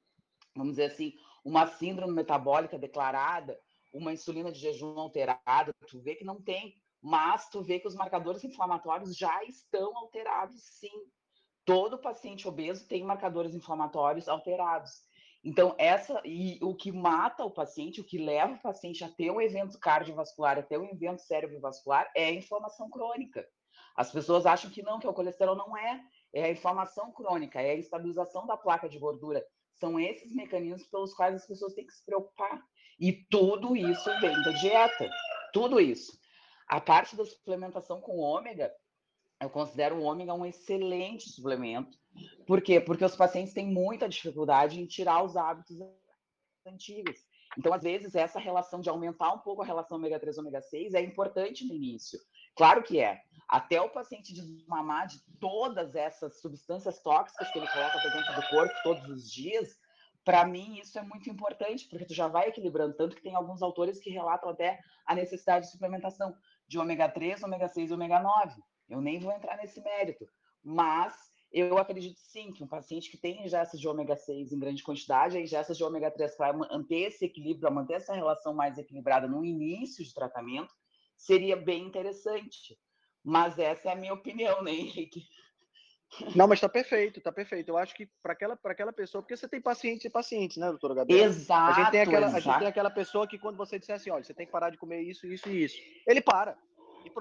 vamos dizer assim, uma síndrome metabólica declarada, uma insulina de jejum alterada, tu vê que não tem, mas tu vê que os marcadores inflamatórios já estão alterados, sim. Todo paciente obeso tem marcadores inflamatórios alterados. Então, essa e o que mata o paciente, o que leva o paciente a ter um evento cardiovascular, a ter um evento cerebrovascular, é a inflamação crônica. As pessoas acham que não, que o colesterol não é, é a inflamação crônica, é a estabilização da placa de gordura são esses mecanismos pelos quais as pessoas têm que se preocupar. E tudo isso vem da dieta. Tudo isso. A parte da suplementação com ômega, eu considero o ômega um excelente suplemento. Por quê? Porque os pacientes têm muita dificuldade em tirar os hábitos antigos. Então, às vezes, essa relação de aumentar um pouco a relação ômega 3 ômega 6 é importante no início. Claro que é. Até o paciente desmamar de todas essas substâncias tóxicas que ele coloca dentro do corpo todos os dias, para mim isso é muito importante, porque tu já vai equilibrando, tanto que tem alguns autores que relatam até a necessidade de suplementação de ômega 3, ômega 6 e ômega 9. Eu nem vou entrar nesse mérito, mas eu acredito sim que um paciente que tem ingestas de ômega 6 em grande quantidade, a ingestas de ômega 3 para manter esse equilíbrio, para manter essa relação mais equilibrada no início de tratamento, seria bem interessante. Mas essa é a minha opinião, né, Henrique? Não, mas está perfeito, está perfeito. Eu acho que para aquela, aquela pessoa, porque você tem pacientes e pacientes, né, doutora Gabriela? Exato. A gente, tem aquela, exato. a gente tem aquela pessoa que quando você disser assim, olha, você tem que parar de comer isso, isso e isso, ele para.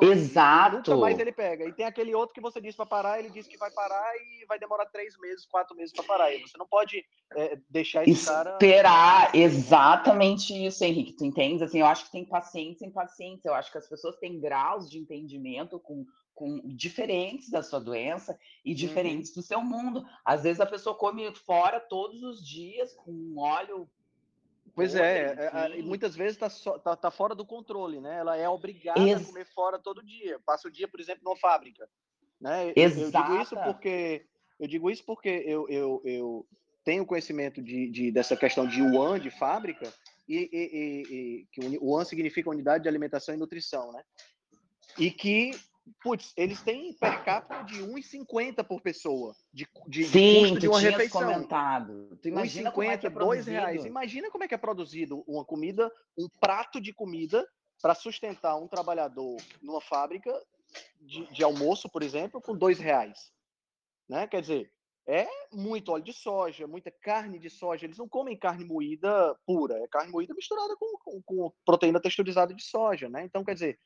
Exato. Nunca mais ele pega. E tem aquele outro que você disse para parar, ele disse que vai parar e vai demorar três meses, quatro meses para parar. E você não pode é, deixar esse Esperar, cara. Esperar, exatamente isso, Henrique. Tu entende? Assim, eu acho que tem pacientes em pacientes. Eu acho que as pessoas têm graus de entendimento com, com diferentes da sua doença e diferentes uhum. do seu mundo. Às vezes a pessoa come fora todos os dias com óleo Pois é, é, é muitas vezes está tá, tá, fora do controle, né? Ela é obrigada Ex a comer fora todo dia. Passa o dia, por exemplo, numa fábrica. Né? Exato. Eu, digo isso porque eu digo isso porque eu, eu, eu tenho conhecimento de, de, dessa questão de UAN, de fábrica, e, e, e, e que UAN significa Unidade de Alimentação e Nutrição, né? E que putz, eles têm per capita de 1,50 por pessoa de, de, Sim, custo de uma refeição. comentado. Tu imagina 1,50, é, é reais. Imagina como é que é produzido uma comida, um prato de comida para sustentar um trabalhador numa fábrica de, de, almoço, por exemplo, com dois reais. Né? Quer dizer, é muito óleo de soja, muita carne de soja. Eles não comem carne moída pura, é carne moída misturada com, com, com proteína texturizada de soja. Né? Então, quer dizer,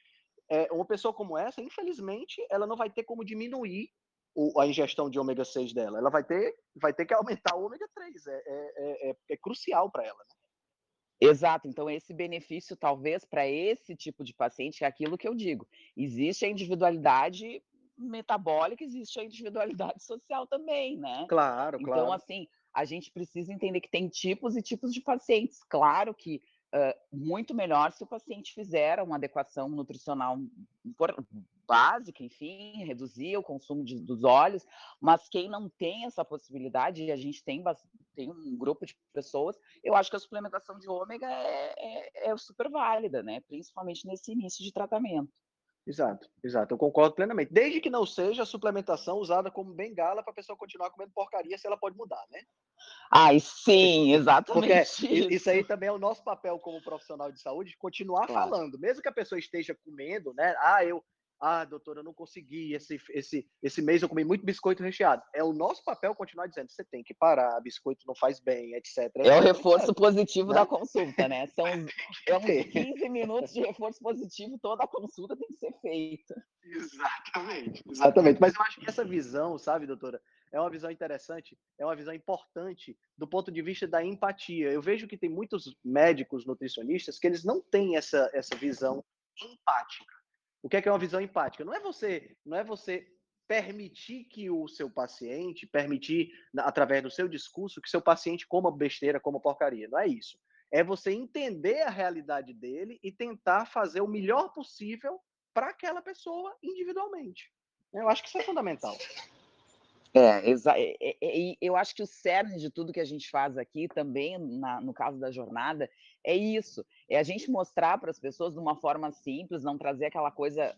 é, uma pessoa como essa, infelizmente, ela não vai ter como diminuir o, a ingestão de ômega 6 dela. Ela vai ter, vai ter que aumentar o ômega 3. É, é, é, é crucial para ela. Né? Exato, então esse benefício, talvez, para esse tipo de paciente, é aquilo que eu digo. Existe a individualidade metabólica, existe a individualidade <laughs> social também, né? Claro, então, claro. Então, assim, a gente precisa entender que tem tipos e tipos de pacientes. Claro que muito melhor se o paciente fizer uma adequação nutricional básica, enfim, reduzir o consumo de, dos óleos, mas quem não tem essa possibilidade, e a gente tem, tem um grupo de pessoas, eu acho que a suplementação de ômega é, é, é super válida, né? Principalmente nesse início de tratamento. Exato, exato, eu concordo plenamente. Desde que não seja a suplementação usada como bengala para a pessoa continuar comendo porcaria se ela pode mudar, né? Ai, sim, exatamente. Porque isso. isso aí também é o nosso papel como profissional de saúde, continuar claro. falando, mesmo que a pessoa esteja comendo, né? Ah, eu ah, doutora, eu não consegui. Esse, esse, esse mês eu comi muito biscoito recheado. É o nosso papel continuar dizendo: você tem que parar, biscoito não faz bem, etc. É o reforço positivo né? da consulta, né? São <laughs> é uns 15 minutos de reforço positivo, toda a consulta tem que ser feita. Exatamente, exatamente. Mas eu acho que essa visão, sabe, doutora, é uma visão interessante, é uma visão importante do ponto de vista da empatia. Eu vejo que tem muitos médicos nutricionistas que eles não têm essa, essa visão empática o que é, que é uma visão empática? Não é você, não é você permitir que o seu paciente, permitir através do seu discurso que seu paciente coma besteira, coma porcaria. Não é isso. É você entender a realidade dele e tentar fazer o melhor possível para aquela pessoa individualmente. Eu acho que isso é fundamental. É, é, é, eu acho que o cerne de tudo que a gente faz aqui, também na, no caso da jornada, é isso: é a gente mostrar para as pessoas de uma forma simples, não trazer aquela coisa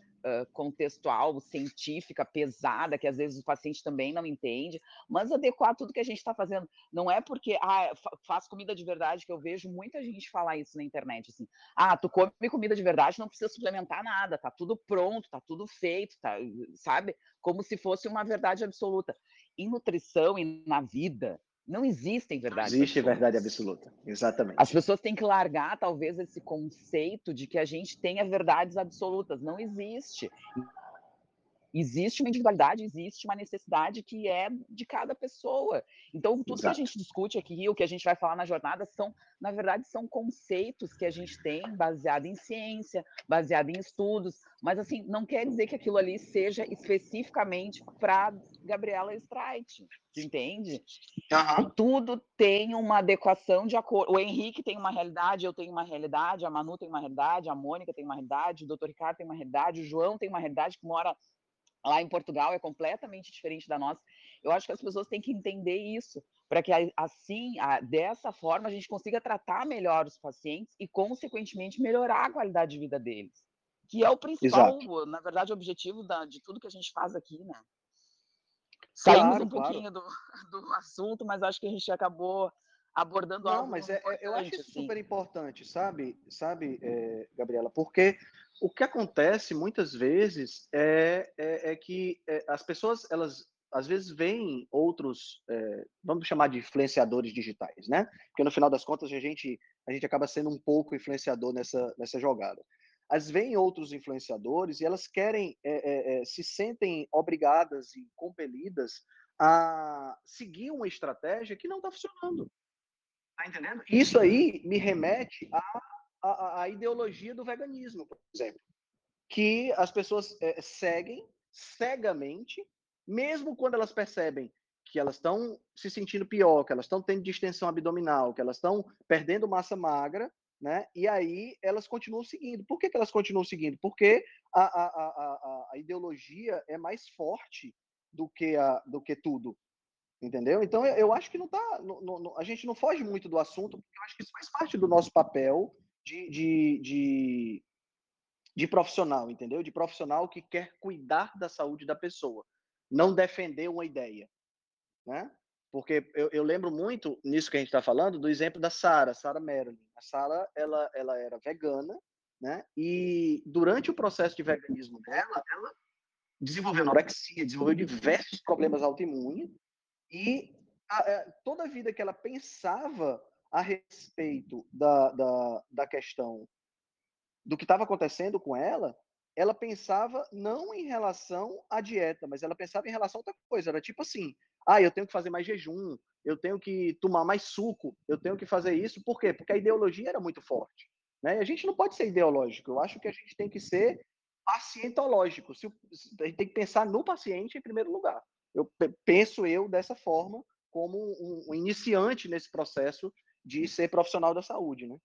contextual, científica, pesada, que às vezes o paciente também não entende, mas adequar tudo que a gente está fazendo. Não é porque ah, faz comida de verdade, que eu vejo muita gente falar isso na internet, assim, ah, tu come comida de verdade, não precisa suplementar nada, tá tudo pronto, tá tudo feito, tá, sabe? Como se fosse uma verdade absoluta. Em nutrição e na vida, não existem verdades. Não existe absolutas. verdade absoluta, exatamente. As pessoas têm que largar, talvez, esse conceito de que a gente tenha verdades absolutas. Não existe. Existe uma individualidade, existe uma necessidade que é de cada pessoa. Então, tudo Exato. que a gente discute aqui, o que a gente vai falar na jornada, são, na verdade, são conceitos que a gente tem baseado em ciência, baseado em estudos, mas assim, não quer dizer que aquilo ali seja especificamente para Gabriela Streit, entende? Uhum. Tudo tem uma adequação de acordo. O Henrique tem uma realidade, eu tenho uma realidade, a Manu tem uma realidade, a Mônica tem uma realidade, o doutor Ricardo tem uma realidade, o João tem uma realidade que mora lá em Portugal, é completamente diferente da nossa. Eu acho que as pessoas têm que entender isso, para que assim, dessa forma, a gente consiga tratar melhor os pacientes e, consequentemente, melhorar a qualidade de vida deles que é o principal, Exato. na verdade, objetivo da, de tudo que a gente faz aqui, né? Saímos claro, um pouquinho claro. do, <laughs> do assunto, mas acho que a gente acabou abordando Não, algo mas é, é eu acho isso assim. super importante, sabe, sabe, é, Gabriela, porque o que acontece muitas vezes é, é, é que é, as pessoas elas às vezes veem outros, é, vamos chamar de influenciadores digitais, né? Porque no final das contas a gente a gente acaba sendo um pouco influenciador nessa nessa jogada as veem outros influenciadores e elas querem, é, é, se sentem obrigadas e compelidas a seguir uma estratégia que não está funcionando. Tá entendendo? Isso aí me remete à, à, à, ideologia do veganismo, por exemplo, que as pessoas é, seguem cegamente, mesmo quando elas percebem que elas estão se sentindo pior, que elas estão tendo distensão abdominal, que elas estão perdendo massa magra, né? E aí elas continuam seguindo. Por que, que elas continuam seguindo? Porque a, a, a, a, ideologia é mais forte do que, a, do que tudo. Entendeu? Então eu, acho que não tá. A gente não foge muito do assunto, porque eu acho que isso faz parte do nosso papel de, de, de, de profissional, entendeu? De profissional que quer cuidar da saúde da pessoa, não defender uma ideia. Né? Porque eu, eu lembro muito, nisso que a gente está falando, do exemplo da Sara, Sara Marilyn. A Sara, ela, ela era vegana, né? E durante o processo de veganismo dela, ela desenvolveu anorexia, desenvolveu diversos problemas autoimunes e a, a, é, toda a vida que ela pensava a respeito da, da, da questão do que estava acontecendo com ela, ela pensava não em relação à dieta, mas ela pensava em relação a outra coisa. Era tipo assim: ah, eu tenho que fazer mais jejum, eu tenho que tomar mais suco, eu tenho que fazer isso. Por quê? Porque a ideologia era muito forte. Né? A gente não pode ser ideológico. Eu acho que a gente tem que ser pacientológico. Se, a gente tem que pensar no paciente em primeiro lugar. Eu penso eu dessa forma como um, um iniciante nesse processo de ser profissional da saúde, né?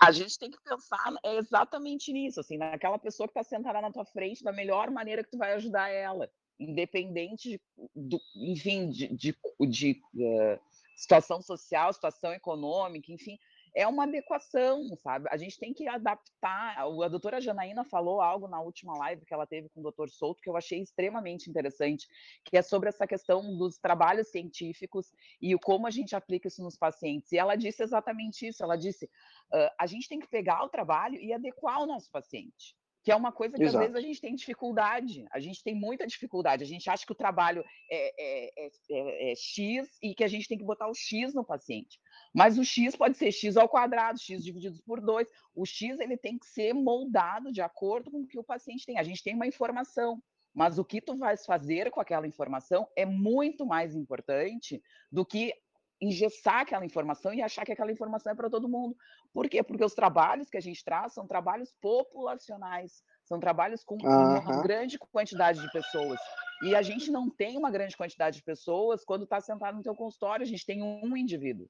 A gente tem que pensar exatamente nisso, assim, naquela pessoa que está sentada na tua frente, da melhor maneira que tu vai ajudar ela independente do, enfim, de, de, de uh, situação social, situação econômica, enfim, é uma adequação, sabe? A gente tem que adaptar. A doutora Janaína falou algo na última live que ela teve com o doutor Souto que eu achei extremamente interessante, que é sobre essa questão dos trabalhos científicos e como a gente aplica isso nos pacientes. E ela disse exatamente isso. Ela disse: uh, a gente tem que pegar o trabalho e adequar o nosso paciente que é uma coisa que Exato. às vezes a gente tem dificuldade, a gente tem muita dificuldade, a gente acha que o trabalho é, é, é, é, X e que a gente tem que botar o X no paciente. Mas o X pode ser X ao quadrado, X dividido por 2. O X ele tem que ser moldado de acordo com o que o paciente tem. A gente tem uma informação, mas o que tu vais fazer com aquela informação é muito mais importante do que engessar aquela informação e achar que aquela informação é para todo mundo. Por quê? Porque os trabalhos que a gente traz são trabalhos populacionais, são trabalhos com uhum. uma grande quantidade de pessoas. E a gente não tem uma grande quantidade de pessoas quando está sentado no teu consultório, a gente tem um indivíduo.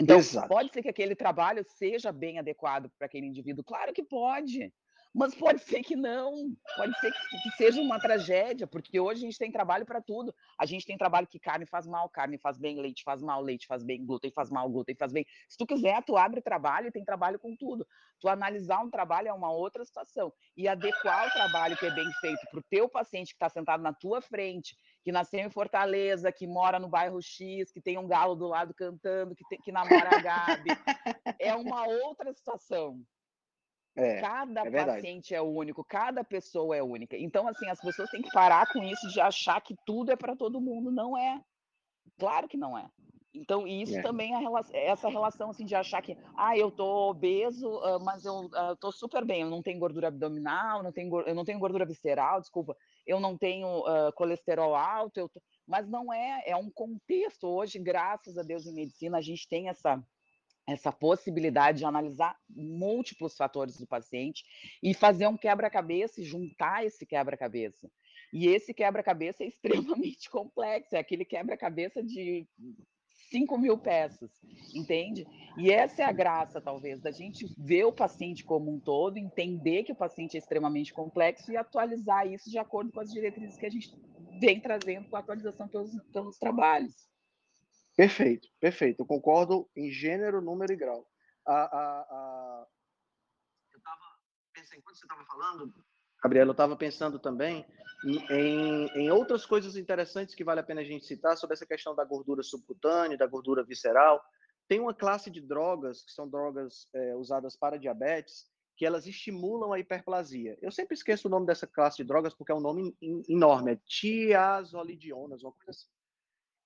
Então, Exato. pode ser que aquele trabalho seja bem adequado para aquele indivíduo? Claro que pode mas pode ser que não, pode ser que, que, seja uma tragédia, porque hoje a gente tem trabalho para tudo. A gente tem trabalho que carne faz mal, carne faz bem, leite faz mal, leite faz bem, glúten faz mal, glúten faz bem. Se tu quiser, tu abre trabalho e tem trabalho com tudo. Tu analisar um trabalho é uma outra situação. E adequar o trabalho que é bem feito para o teu paciente que está sentado na tua frente, que nasceu em Fortaleza, que mora no bairro X, que tem um galo do lado cantando, que, tem, que namora a Gabi, <laughs> é uma outra situação. É, cada é paciente é único, cada pessoa é única. Então, assim, as pessoas têm que parar com isso de achar que tudo é para todo mundo. Não é. Claro que não é. Então, isso é. também é essa relação assim de achar que, ah, eu tô obeso, uh, mas eu uh, tô super bem, eu não tenho gordura abdominal, não tenho, eu não tenho gordura visceral, desculpa, eu não tenho uh, colesterol alto, eu tô... mas não é, é um contexto. Hoje, graças a Deus em medicina, a gente tem essa essa possibilidade de analisar múltiplos fatores do paciente e fazer um quebra-cabeça e juntar esse quebra-cabeça. E esse quebra-cabeça é extremamente <laughs> complexo, é aquele quebra-cabeça de 5 mil peças, entende? E essa é a graça, talvez, da gente ver o paciente como um todo, entender que o paciente é extremamente complexo e atualizar isso de acordo com as diretrizes que a gente vem trazendo com a atualização pelos, pelos trabalhos. Perfeito, perfeito. Eu concordo em gênero, número e grau. A, a, a... Eu estava pensando, enquanto você estava falando, Gabriela, eu estava pensando também em, em, outras coisas interessantes que vale a pena a gente citar sobre essa questão da gordura subcutânea, da gordura visceral. Tem uma classe de drogas, que são drogas é, usadas para diabetes, que elas estimulam a hiperplasia. Eu sempre esqueço o nome dessa classe de drogas porque é um nome enorme, é tiazolidionas, uma coisa assim.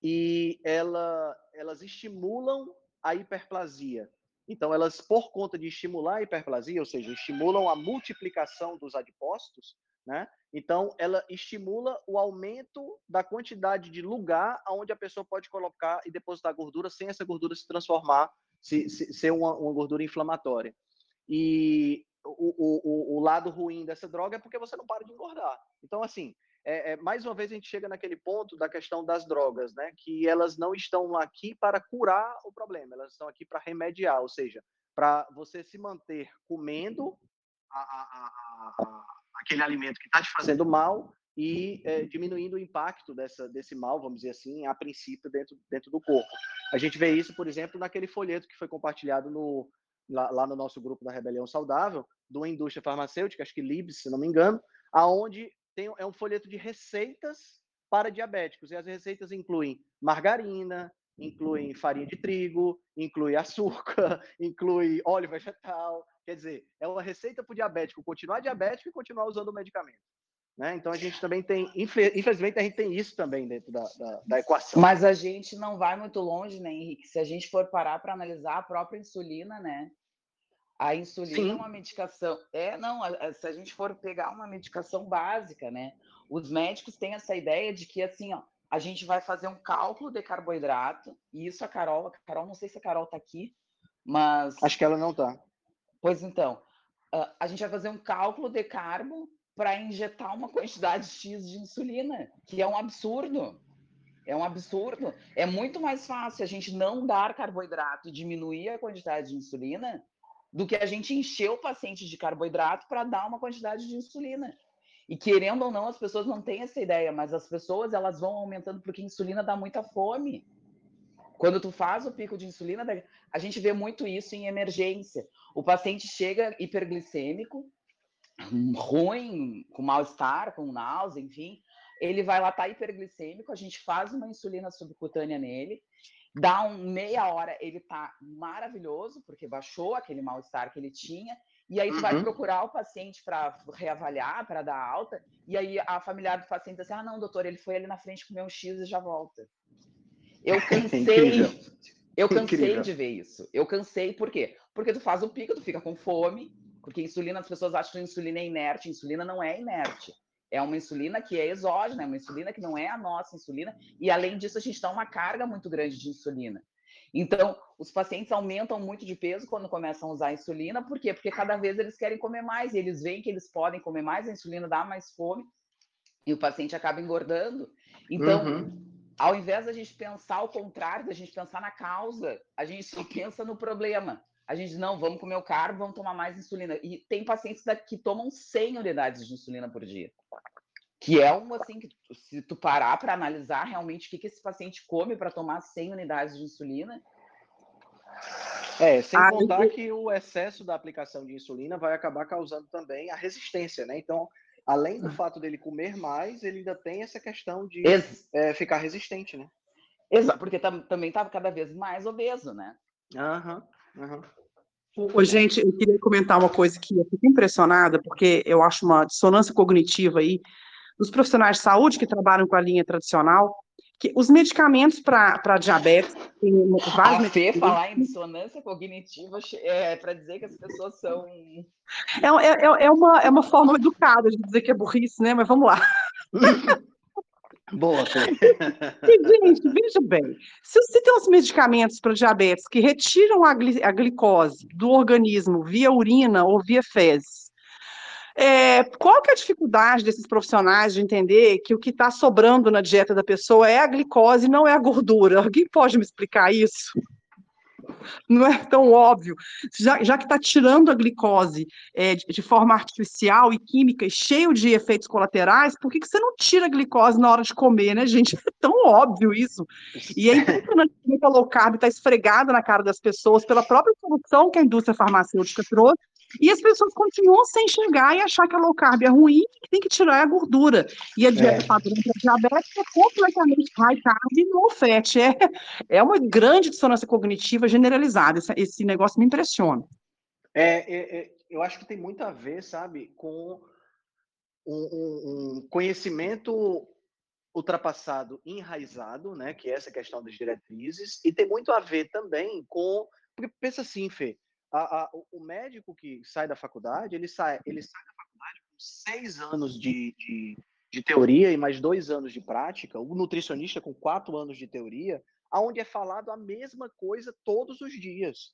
E ela, elas estimulam a hiperplasia. Então, elas, por conta de estimular a hiperplasia, ou seja, estimulam a multiplicação dos adipócitos, né? Então, ela estimula o aumento da quantidade de lugar onde a pessoa pode colocar e depositar gordura sem essa gordura se transformar, se, se ser uma, uma, gordura inflamatória. E o, o, o, lado ruim dessa droga é porque você não para de engordar. Então, assim, é, é, mais uma vez a gente chega naquele ponto da questão das drogas, né? Que elas não estão aqui para curar o problema, elas estão aqui para remediar, ou seja, para você se manter comendo a, a, a, aquele alimento que está te fazendo mal e é, diminuindo o impacto dessa, desse mal, vamos dizer assim, a princípio dentro, dentro do corpo. A gente vê isso, por exemplo, naquele folheto que foi compartilhado no, lá, lá no nosso grupo da Rebelião Saudável, do Indústria Farmacêutica, acho que Libs, se não me engano, aonde tem, é um folheto de receitas para diabéticos. E as receitas incluem margarina, incluem farinha de trigo, inclui açúcar, <laughs> inclui óleo vegetal. Quer dizer, é uma receita para o diabético continuar diabético e continuar usando o medicamento. Né? Então a gente também tem, infelizmente, a gente tem isso também dentro da, da, da, equação. Mas a gente não vai muito longe, né, Henrique? Se a gente for parar para analisar a própria insulina, né? A insulina Sim. é uma medicação. É, não, se a gente for pegar uma medicação básica, né? Os médicos têm essa ideia de que assim, ó, a gente vai fazer um cálculo de carboidrato, e isso a Carol, a Carol, não sei se a Carol está aqui, mas. Acho que ela não está. Pois então, a gente vai fazer um cálculo de carbo para injetar uma quantidade X de insulina, que é um absurdo. É um absurdo. É muito mais fácil a gente não dar carboidrato e diminuir a quantidade de insulina do que a gente encher o paciente de carboidrato para dar uma quantidade de insulina. E querendo ou não, as pessoas não têm essa ideia, mas as pessoas elas vão aumentando porque a insulina dá muita fome. Quando tu faz o pico de insulina, a gente vê muito isso em emergência. O paciente chega hiperglicêmico, ruim, com mal-estar, com náusea, enfim, ele vai lá, tá hiperglicêmico, a gente faz uma insulina subcutânea nele, Dá um meia hora, ele tá maravilhoso, porque baixou aquele mal-estar que ele tinha, e aí tu uhum. vai procurar o paciente para reavaliar, para dar alta, e aí a familiar do paciente diz assim: ah, não, doutor, ele foi ali na frente comer um X e já volta. Eu cansei, <laughs> eu cansei Incrível. <laughs> de ver isso. Eu cansei, por quê? Porque tu faz o pico, tu fica com fome, porque insulina, as pessoas acham que insulina é inerte, insulina não é inerte é uma insulina que é exógena, é uma insulina que não é a nossa insulina, e além disso, a gente dá uma carga muito grande de insulina. Então, os pacientes aumentam muito de peso quando começam a usar insulina, por quê? Porque cada vez eles querem comer mais, e eles veem que eles podem comer mais, a insulina dá mais fome, e o paciente acaba engordando. Então, uhum. ao invés da gente pensar o contrário, da gente pensar na causa, a gente só pensa no problema. A gente, não, vamos comer o carbo, vamos tomar mais insulina. E tem pacientes que tomam 100 unidades de insulina por dia que é um assim que se tu parar para analisar realmente o que, que esse paciente come para tomar 100 unidades de insulina. É, sem ah, contar que o excesso da aplicação de insulina vai acabar causando também a resistência, né? Então, além do ah. fato dele comer mais, ele ainda tem essa questão de é, ficar resistente, né? Exato, porque tam, também está cada vez mais obeso, né? Aham, uhum, aham. Uhum. Ô, gente, eu queria comentar uma coisa que eu fico impressionada, porque eu acho uma dissonância cognitiva aí dos profissionais de saúde que trabalham com a linha tradicional, que os medicamentos para diabetes, tem vários a Fê falar em dissonância cognitiva é para dizer que as pessoas são... É, é, é, é, uma, é uma forma educada de dizer que é burrice, né? Mas vamos lá. <laughs> Boa, Fê. <laughs> gente, veja bem, se você tem uns medicamentos para diabetes que retiram a, gli a glicose do organismo via urina ou via fezes, É, qual que é a dificuldade desses profissionais de entender que o que está sobrando na dieta da pessoa é a glicose e não é a gordura? Alguém pode me explicar isso? <laughs> não é tão óbvio. Já, já que está tirando a glicose é, de, de, forma artificial e química e cheio de efeitos colaterais, por que, que você não tira a glicose na hora de comer, né, gente? <laughs> É tão óbvio isso. E é impressionante que a low carb está esfregada na cara das pessoas pela própria solução que a indústria farmacêutica trouxe e as pessoas continuam sem enxergar e achar que a low carb é ruim e que tem que tirar a gordura. E a dieta é. padrão para diabetes é completamente high carb e low fat. É, é uma grande dissonância cognitiva generalizada. Esse, esse negócio me impressiona. É, é, é, eu acho que tem muito a ver, sabe, com um, um, um conhecimento ultrapassado, enraizado, né, que é essa questão das diretrizes, e tem muito a ver também com, porque pensa assim, Fê, a, a, o médico que sai da faculdade, ele sai, ele sai da faculdade com seis anos de, de, de teoria e mais dois anos de prática, o nutricionista com quatro anos de teoria, aonde é falado a mesma coisa todos os dias.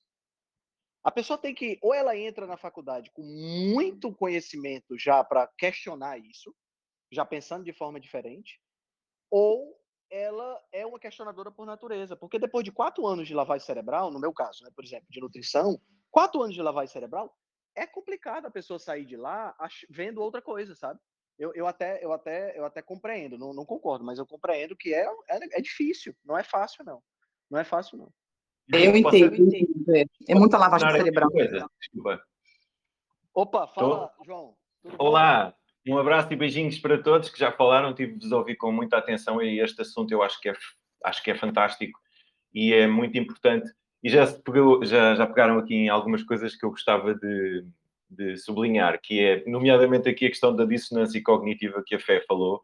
A pessoa tem que, ou ela entra na faculdade com muito conhecimento já para questionar isso, já pensando de forma diferente, ou ela é uma questionadora por natureza, porque depois de quatro anos de lavagem cerebral, no meu caso, né, por exemplo, de nutrição, Quatro anos de lavagem cerebral, é complicado a pessoa sair de lá vendo outra coisa, sabe? Eu, eu, até, eu, até, eu até compreendo, não, não concordo, mas eu compreendo que é, é, é difícil, não é fácil, não. Não é fácil, não. Eu entendo, eu entendo. É, é muita lavagem cerebral. Opa, fala, Tô? João. Olá, um abraço e beijinhos para todos que já falaram, tive de ouvir com muita atenção e este assunto eu acho que é, acho que é fantástico e é muito importante e já, pegou, já, já pegaram aqui em algumas coisas que eu gostava de, de sublinhar, que é, nomeadamente aqui a questão da dissonância cognitiva que a Fé falou,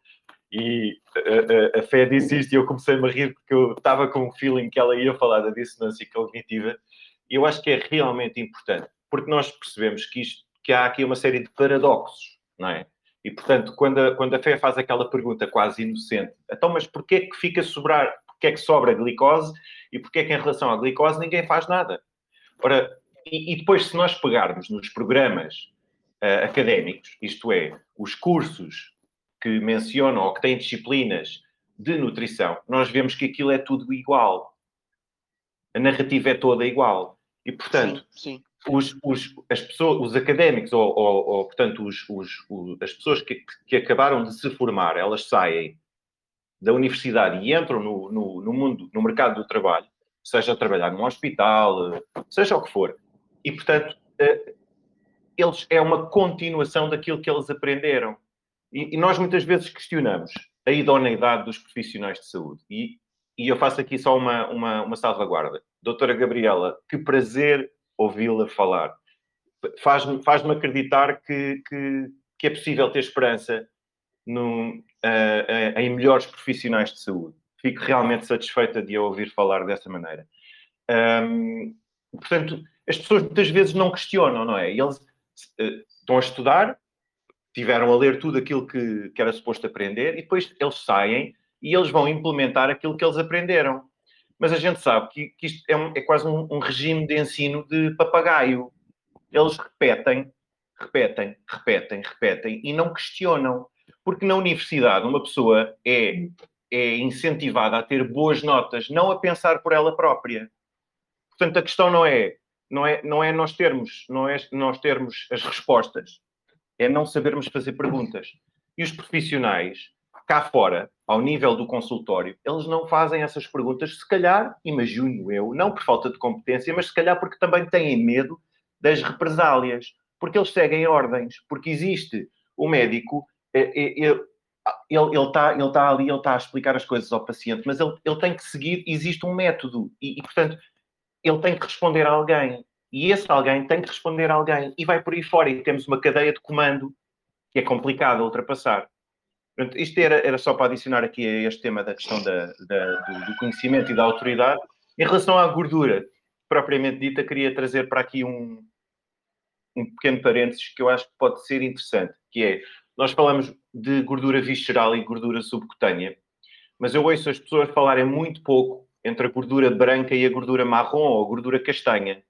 e a, a, a Fé disse isto e eu comecei-me a rir porque eu estava com um feeling que ela ia falar da dissonância cognitiva, e eu acho que é realmente importante, porque nós percebemos que, isto, que há aqui uma série de paradoxos, não é? E, portanto, quando a, quando a Fé faz aquela pergunta quase inocente, então, mas porquê que fica sobrar porque é que sobra glicose e porque é que em relação à glicose ninguém faz nada. Ora, e, e depois se nós pegarmos nos programas uh, académicos, isto é, os cursos que mencionam ou que têm disciplinas de nutrição, nós vemos que aquilo é tudo igual. A narrativa é toda igual. E, portanto, sim, sim. Os, os, as pessoas, os académicos, ou, ou, ou portanto, os, os, as pessoas que, que acabaram de se formar, elas saem da universidade e entram no, no, no, mundo, no mercado do trabalho, seja a trabalhar num hospital, seja o que for, e portanto, eh, eles é uma continuação daquilo que eles aprenderam. E, e nós muitas vezes questionamos a idoneidade dos profissionais de saúde. E, e eu faço aqui só uma, uma, uma salvaguarda. Doutora Gabriela, que prazer ouvi-la falar. Faz-me faz acreditar que, que, que é possível ter esperança no, uh, uh, em melhores profissionais de saúde. Fico realmente satisfeita de a ouvir falar dessa maneira. Um, portanto, as pessoas muitas vezes não questionam, não é? Eles uh, estão a estudar, tiveram a ler tudo aquilo que, que era suposto aprender e depois eles saem e eles vão implementar aquilo que eles aprenderam. Mas a gente sabe que, que isto é, um, é quase um, um regime de ensino de papagaio. Eles repetem, repetem, repetem, repetem e não questionam. Porque na universidade uma pessoa é, é incentivada a ter boas notas, não a pensar por ela própria. Portanto, a questão não é, não é, não é nós termos, não é nós termos as respostas, é não sabermos fazer perguntas. E os profissionais cá fora, ao nível do consultório, eles não fazem essas perguntas, se calhar, imagino eu, não por falta de competência, mas se calhar porque também têm medo das represálias, porque eles seguem ordens, porque existe o médico é, é, ele está ele tá ali, ele está a explicar as coisas ao paciente, mas ele, ele tem que seguir, existe um método e, e, portanto, ele tem que responder a alguém. E esse alguém tem que responder a alguém. E vai por aí fora. E temos uma cadeia de comando que é complicada ultrapassar. Isto era, era só para adicionar aqui a este tema da questão da, da, do, do, conhecimento e da autoridade. Em relação à gordura, propriamente dita, queria trazer para aqui um, um pequeno parênteses que eu acho que pode ser interessante, que é nós falamos de gordura visceral e gordura subcutânea, mas eu ouço as pessoas falarem muito pouco entre a gordura branca e a gordura marrom ou a gordura castanha.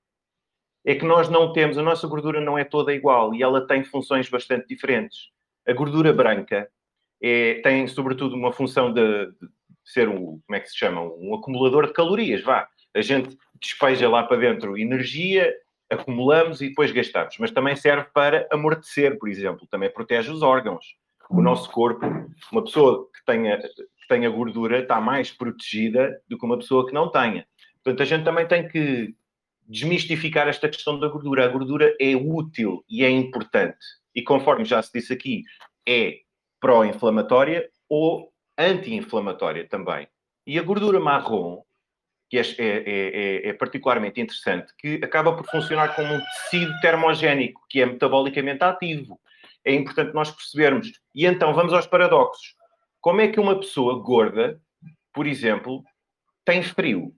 é que nós não temos, a nossa gordura não é toda igual e ela tem funções bastante diferentes. A gordura branca é, tem, sobretudo, uma função de, de, ser um, como é que se chama? Um acumulador de calorias, vá. A gente despeja lá para dentro energia, acumulamos e depois gastamos. Mas também serve para amortecer, por exemplo. Também protege os órgãos. O nosso corpo, uma pessoa que tenha, que tenha gordura está mais protegida do que uma pessoa que não tenha. Portanto, a gente também tem que desmistificar esta questão da gordura. A gordura é útil e é importante. E conforme já se disse aqui, é pró-inflamatória ou anti-inflamatória também. E a gordura marrom, que é, é, é, é, particularmente interessante, que acaba por funcionar como um tecido termogénico, que é metabolicamente ativo. É importante nós percebermos. E então, vamos aos paradoxos. Como é que uma pessoa gorda, por exemplo, tem frio?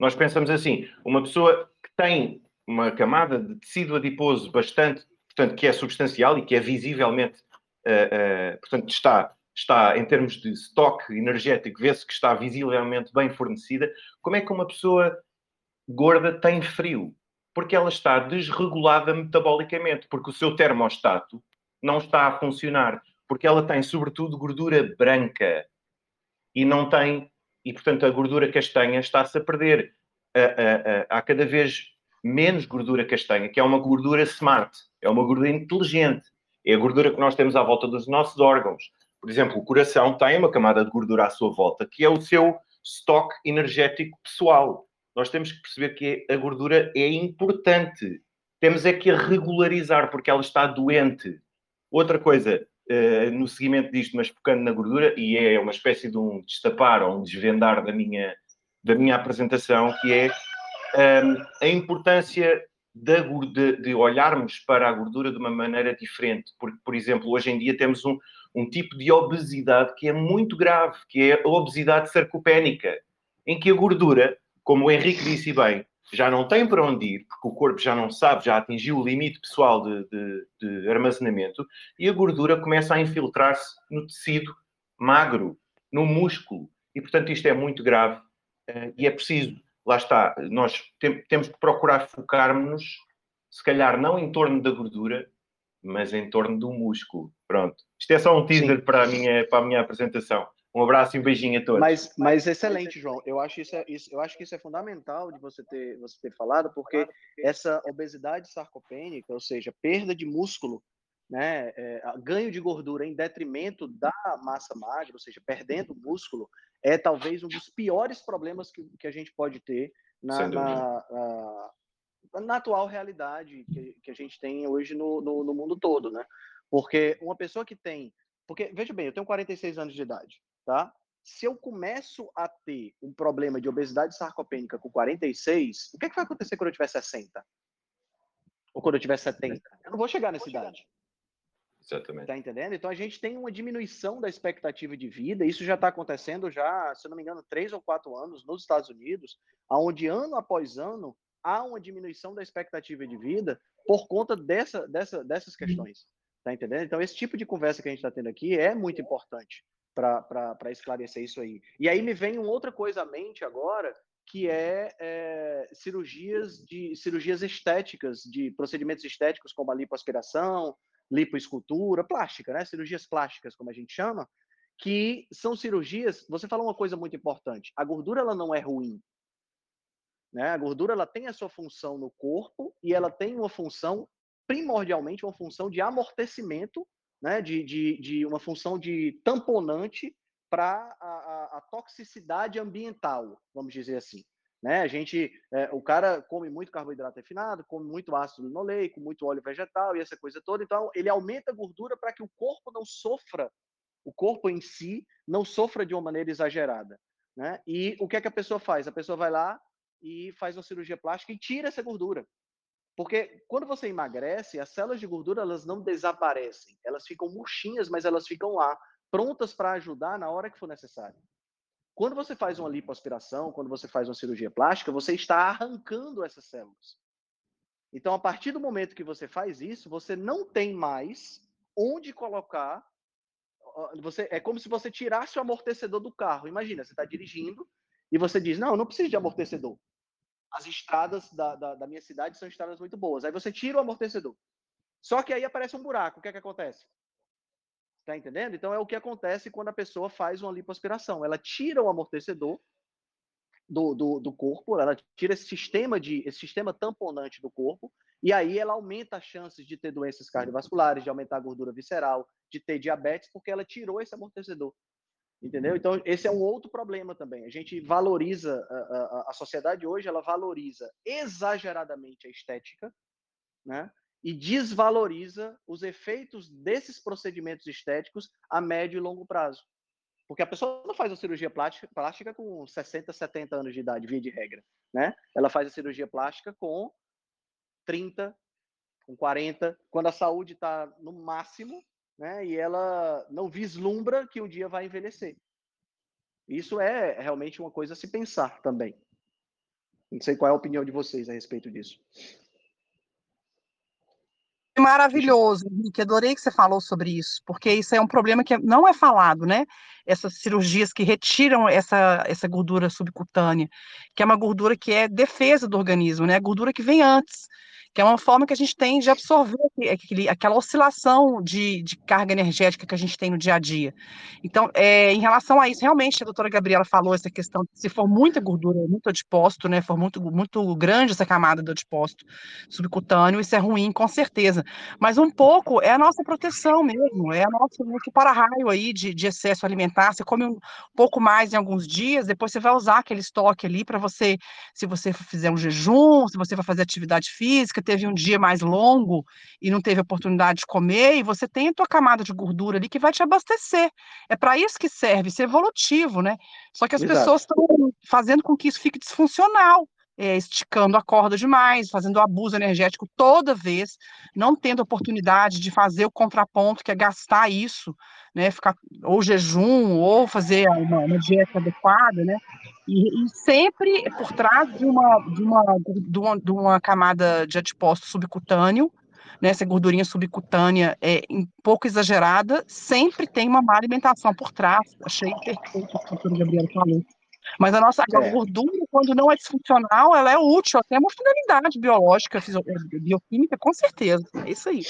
Nós pensamos assim, uma pessoa que tem uma camada de tecido adiposo bastante, portanto, que é substancial e que é visivelmente, uh, uh, portanto, está, está em termos de estoque energético, vê-se que está visivelmente bem fornecida. Como é que uma pessoa gorda tem frio? Porque ela está desregulada metabolicamente, porque o seu termostato não está a funcionar, porque ela tem, sobretudo, gordura branca e não tem e, portanto, a gordura castanha está-se a perder. Há cada vez menos gordura castanha, que é uma gordura smart, é uma gordura inteligente. É a gordura que nós temos à volta dos nossos órgãos. Por exemplo, o coração tem uma camada de gordura à sua volta, que é o seu estoque energético pessoal. Nós temos que perceber que a gordura é importante. Temos é que a regularizar, porque ela está doente. Outra coisa, uh, no seguimento disto, mas focando na gordura, e é uma espécie de um destapar ou um desvendar da minha, da minha apresentação, que é um, ehm, a importância da, de, de, olharmos para a gordura de uma maneira diferente. Porque, por exemplo, hoje em dia temos um, um tipo de obesidade que é muito grave, que é a obesidade sarcopénica, em que a gordura, como o Henrique disse bem, já não tem para onde ir, porque o corpo já não sabe, já atingiu o limite pessoal de, de, de armazenamento, e a gordura começa a infiltrar-se no tecido magro, no músculo. E, portanto, isto é muito grave uh, e é preciso, lá está, nós tem, temos que procurar focar-nos, se calhar não em torno da gordura, mas em torno do músculo. Pronto. Isto é só um teaser para a, minha, para a minha apresentação. Um abraço e um beijinho a todos. Mas, mas excelente, João. Eu acho, isso, é, isso, eu acho que isso é fundamental de você ter, você ter falado, porque essa obesidade sarcopênica, ou seja, perda de músculo, né, é, ganho de gordura em detrimento da massa magra, ou seja, perdendo músculo, é talvez um dos piores problemas que, que a gente pode ter na, na, na, na atual realidade que, que, a gente tem hoje no, no, no mundo todo, né? Porque uma pessoa que tem porque, veja bem, eu tenho 46 anos de idade tá? Se eu começo a ter um problema de obesidade sarcopênica com 46, o que, é que vai acontecer quando eu tiver 60? Ou quando eu tiver 70? Eu não vou chegar nessa idade. Exatamente. Tá entendendo? Então a gente tem uma diminuição da expectativa de vida. Isso já está acontecendo já, se eu não me engano, três ou quatro anos nos Estados Unidos, onde ano após ano há uma diminuição da expectativa de vida por conta dessa, dessa, dessas questões. Tá entendendo? Então esse tipo de conversa que a gente está tendo aqui é muito importante para esclarecer isso aí. E aí me vem uma outra coisa à mente agora, que é, é, cirurgias de cirurgias estéticas, de procedimentos estéticos como a lipoaspiração, lipoescultura, plástica, né? Cirurgias plásticas, como a gente chama, que são cirurgias. Você falou uma coisa muito importante: a gordura ela não é ruim. Né? A gordura ela tem a sua função no corpo e ela tem uma função primordialmente uma função de amortecimento né, de, de, de uma função de tamponante para a, a, a, toxicidade ambiental, vamos dizer assim. Né? A gente, é, o cara come muito carboidrato refinado, come muito ácido linoleico, muito óleo vegetal e essa coisa toda, então ele aumenta a gordura para que o corpo não sofra, o corpo em si não sofra de uma maneira exagerada. Né? E o que é que a pessoa faz? A pessoa vai lá e faz uma cirurgia plástica e tira essa gordura. Porque quando você emagrece, as células de gordura elas não desaparecem, elas ficam murchinhas, mas elas ficam lá, prontas para ajudar na hora que for necessário. Quando você faz uma lipoaspiração, quando você faz uma cirurgia plástica, você está arrancando essas células. Então, a partir do momento que você faz isso, você não tem mais onde colocar. Você é como se você tirasse o amortecedor do carro. Imagina, você está dirigindo e você diz: Não, eu não preciso de amortecedor. As estradas da, da, da, minha cidade são estradas muito boas. Aí você tira o amortecedor. Só que aí aparece um buraco. O que é que acontece? Tá entendendo? Então é o que acontece quando a pessoa faz uma lipoaspiração. Ela tira o amortecedor do, do, do, corpo, ela tira esse sistema de esse sistema tamponante do corpo e aí ela aumenta as chances de ter doenças cardiovasculares, de aumentar a gordura visceral, de ter diabetes, porque ela tirou esse amortecedor. Entendeu? Então, esse é um outro problema também. A gente valoriza, a, a, a sociedade hoje, ela valoriza exageradamente a estética, né? E desvaloriza os efeitos desses procedimentos estéticos a médio e longo prazo. Porque a pessoa não faz a cirurgia plástica, plástica com 60, 70 anos de idade, via de regra, né? Ela faz a cirurgia plástica com 30, com 40, quando a saúde está no máximo, né? E ela não vislumbra que um dia vai envelhecer. Isso é realmente uma coisa a se pensar também. Não sei qual é a opinião de vocês a respeito disso. Maravilhoso, Henrique. Adorei que você falou sobre isso, porque isso é um problema que não é falado, né? Essas cirurgias que retiram essa, essa gordura subcutânea, que é uma gordura que é defesa do organismo, né? A gordura que vem antes que é uma forma que a gente tem de absorver aquele, aquela oscilação de, de, carga energética que a gente tem no dia a dia. Então, é, em relação a isso, realmente, a doutora Gabriela falou essa questão, se for muita gordura, muito adipócito, né, for muito, muito grande essa camada do adipócito subcutâneo, isso é ruim, com certeza. Mas um pouco é a nossa proteção mesmo, é a nossa, nosso para-raio aí de, de excesso alimentar, você come um pouco mais em alguns dias, depois você vai usar aquele estoque ali para você, se você fizer um jejum, se você vai fazer atividade física, teve um dia mais longo e não teve oportunidade de comer, e você tem a tua camada de gordura ali que vai te abastecer. É para isso que serve, isso é evolutivo, né? Só que as Exato. pessoas estão fazendo com que isso fique disfuncional. É, esticando a corda demais, fazendo abuso energético toda vez, não tendo oportunidade de fazer o contraponto, que é gastar isso, né, ficar ou jejum, ou fazer uma, uma dieta adequada, né, e, e, sempre por trás de uma, de uma, de uma, de uma camada de adipócito subcutâneo, né, essa gordurinha subcutânea é um pouco exagerada, sempre tem uma má alimentação por trás. Achei perfeito o que a doutora Gabriela falou. Mas a nossa é. gordura, quando não é disfuncional, ela é útil, até uma finalidade biológica, bioquímica, com certeza. É isso aí.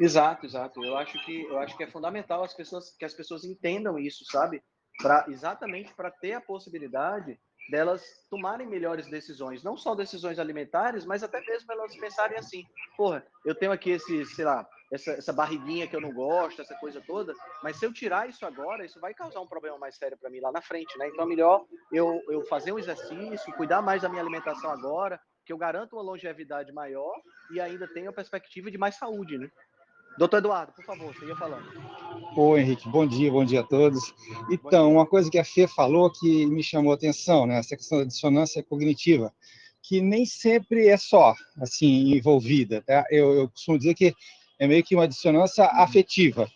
Exato, exato. Eu acho que eu acho que é fundamental as pessoas que as pessoas entendam isso, sabe? Para exatamente para ter a possibilidade delas tomarem melhores decisões, não só decisões alimentares, mas até mesmo elas pensarem assim, porra, eu tenho aqui esse, sei lá, essa, essa barriguinha que eu não gosto, essa coisa toda, mas se eu tirar isso agora, isso vai causar um problema mais sério para mim lá na frente, né? Então é melhor eu, eu fazer um exercício, cuidar mais da minha alimentação agora, que eu garanto uma longevidade maior e ainda tenho a perspectiva de mais saúde, né? Doutor Eduardo, por favor, você ia falando. Oi, Henrique, bom dia, bom dia a todos. Então, uma coisa que a Fê falou que me chamou a atenção, né, essa questão da dissonância cognitiva, que nem sempre é só, assim, envolvida, tá? Eu, eu costumo dizer que é meio que uma dissonância afetiva.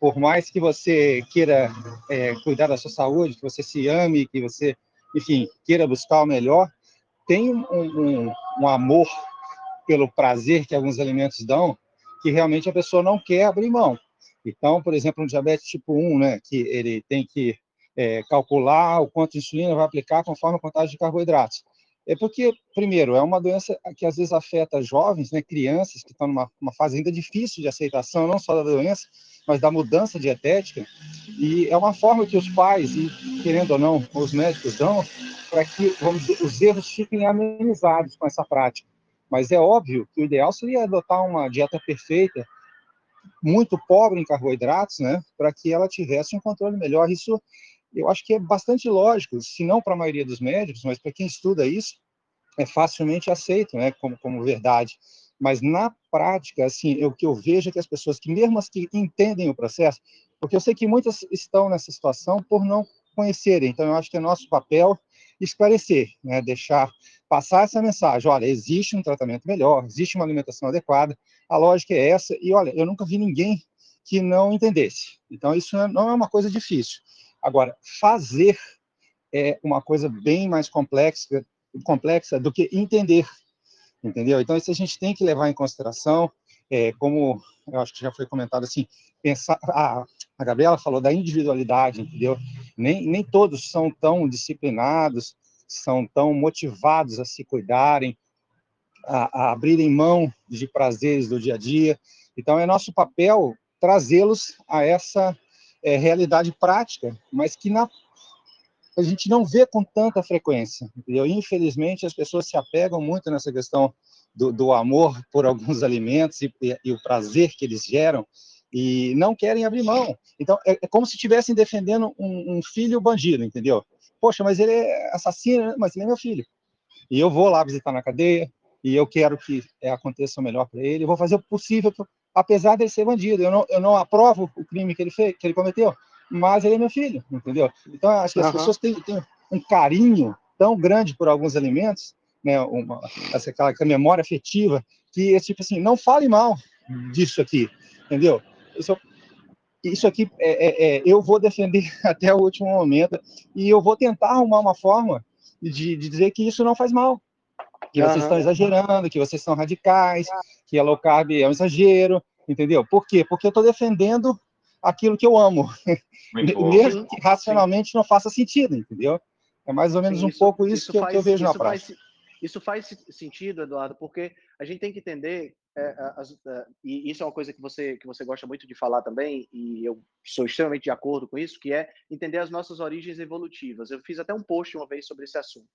Por mais que você queira é, cuidar da sua saúde, que você se ame, que você, enfim, queira buscar o melhor, tem um, um, um amor pelo prazer que alguns alimentos dão, que realmente a pessoa não quer abrir mão. Então, por exemplo, um diabetes tipo 1, né, que ele tem que é, calcular o quanto de insulina vai aplicar conforme a quantidade de carboidratos. É porque, primeiro, é uma doença que às vezes afeta jovens, né, crianças que estão numa uma fase ainda difícil de aceitação, não só da doença, mas da mudança dietética. E é uma forma que os pais, e querendo ou não, os médicos dão, para que vamos dizer, os erros fiquem amenizados com essa prática. Mas é óbvio que o ideal seria adotar uma dieta perfeita, muito pobre em carboidratos, né, para que ela tivesse um controle melhor. Isso eu acho que é bastante lógico, se não para a maioria dos médicos, mas para quem estuda isso, é facilmente aceito, né, como, como verdade. Mas na prática, assim, o que eu vejo é que as pessoas que mesmo as que entendem o processo, porque eu sei que muitas estão nessa situação por não conhecerem, então eu acho que é nosso papel esclarecer, né, deixar passar essa mensagem, olha, existe um tratamento melhor, existe uma alimentação adequada, a lógica é essa, e olha, eu nunca vi ninguém que não entendesse. Então, isso não é uma coisa difícil. Agora, fazer é uma coisa bem mais complexa, complexa do que entender, entendeu? Então, isso a gente tem que levar em consideração, é, como eu acho que já foi comentado assim, pensar, a, a Gabriela falou da individualidade, entendeu? Nem, nem todos são tão disciplinados, são tão motivados a se cuidarem, a, a abrirem mão de prazeres do dia a dia. Então, é nosso papel trazê-los a essa é, realidade prática, mas que na, a gente não vê com tanta frequência. Entendeu? Infelizmente, as pessoas se apegam muito nessa questão do, do amor por alguns <laughs> alimentos e, e, e, o prazer que eles geram e não querem abrir mão. Então, é, é como se estivessem defendendo um, um, filho bandido, entendeu? Poxa, mas ele é assassino, mas ele é meu filho. E eu vou lá visitar na cadeia, e eu quero que é, aconteça o melhor para ele, eu vou fazer o possível, apesar dele ser bandido. Eu não, eu não aprovo o crime que ele fez, que ele cometeu, mas ele é meu filho, entendeu? Então, acho que as uhum. pessoas têm, têm, um carinho tão grande por alguns alimentos, né, uma, essa, aquela, memória afetiva, que é tipo assim, não fale mal disso aqui, entendeu? Isso, isso aqui é, é, é, eu vou defender <laughs> até o último momento e eu vou tentar arrumar uma forma de, de dizer que isso não faz mal, que vocês estão exagerando, que vocês são radicais, que a low carb é um exagero, entendeu? Por quê? Porque eu estou defendendo aquilo que eu amo, <laughs> mesmo que racionalmente não faça sentido, entendeu? É mais ou menos Sim, um pouco isso, isso que, faz, que, eu vejo na prática. Faz, isso faz sentido, Eduardo, porque a gente tem que entender, é, as, é, e isso é uma coisa que você, que você gosta muito de falar também, e eu sou extremamente de acordo com isso, que é entender as nossas origens evolutivas. Eu fiz até um post uma vez sobre esse assunto,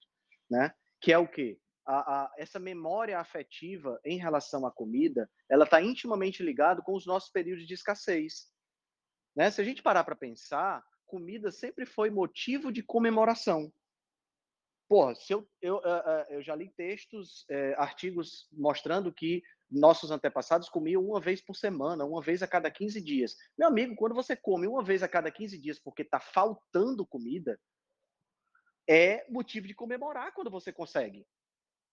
né? Que é o quê? A, a, essa memória afetiva em relação à comida, ela está intimamente ligada com os nossos períodos de escassez. Né? Se a gente parar para pensar, comida sempre foi motivo de comemoração. Pô, se eu, eu, eu já li textos, é, artigos mostrando que nossos antepassados comiam uma vez por semana, uma vez a cada 15 dias. Meu amigo, quando você come uma vez a cada 15 dias porque está faltando comida, é motivo de comemorar quando você consegue.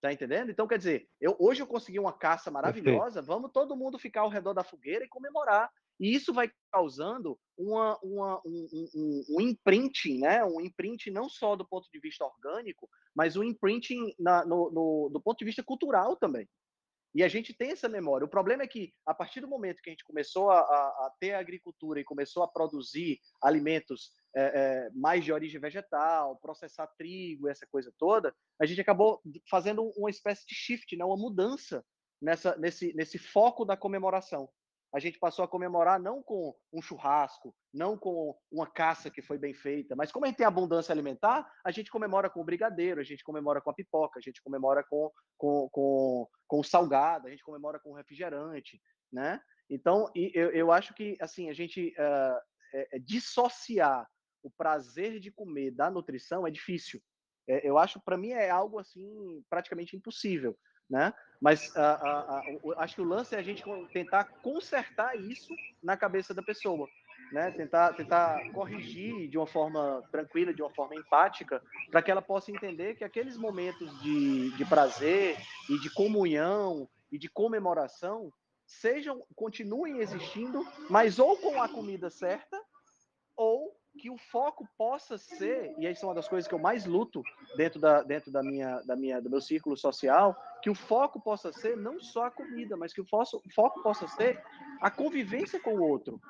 Tá entendendo? Então, quer dizer, eu, hoje eu consegui uma caça maravilhosa, Perfeito. vamos todo mundo ficar ao redor da fogueira e comemorar. E isso vai causando uma, uma, um, um, um, imprinting, né? um imprinting não só do ponto de vista orgânico, mas um imprinting na, no, no, do ponto de vista cultural também. E a gente tem essa memória. O problema é que, a partir do momento que a gente começou a, a, a ter a agricultura e começou a produzir alimentos é, é, mais de origem vegetal, processar trigo, essa coisa toda, a gente acabou fazendo uma espécie de shift, né? uma mudança nessa, nesse, nesse foco da comemoração a gente passou a comemorar não com um churrasco, não com uma caça que foi bem feita, mas como a gente tem abundância alimentar, a gente comemora com o brigadeiro, a gente comemora com a pipoca, a gente comemora com, com, com, com o salgado, a gente comemora com o refrigerante, né? Então, eu, eu acho que, assim, a gente uh, é, é, dissociar o prazer de comer da nutrição é difícil. É, eu acho, para mim, é algo, assim, praticamente impossível né? Mas a, a, a, acho que o lance é a gente tentar consertar isso na cabeça da pessoa, né? Tentar, tentar corrigir de uma forma tranquila, de uma forma empática, para que ela possa entender que aqueles momentos de, de prazer e de comunhão e de comemoração sejam, continuem existindo, mas ou com a comida certa ou que o foco possa ser, e isso é uma das coisas que eu mais luto dentro da, dentro da minha, da minha, do meu círculo social, que o foco possa ser não só a comida, mas que o foco, o foco possa ser a convivência com o outro.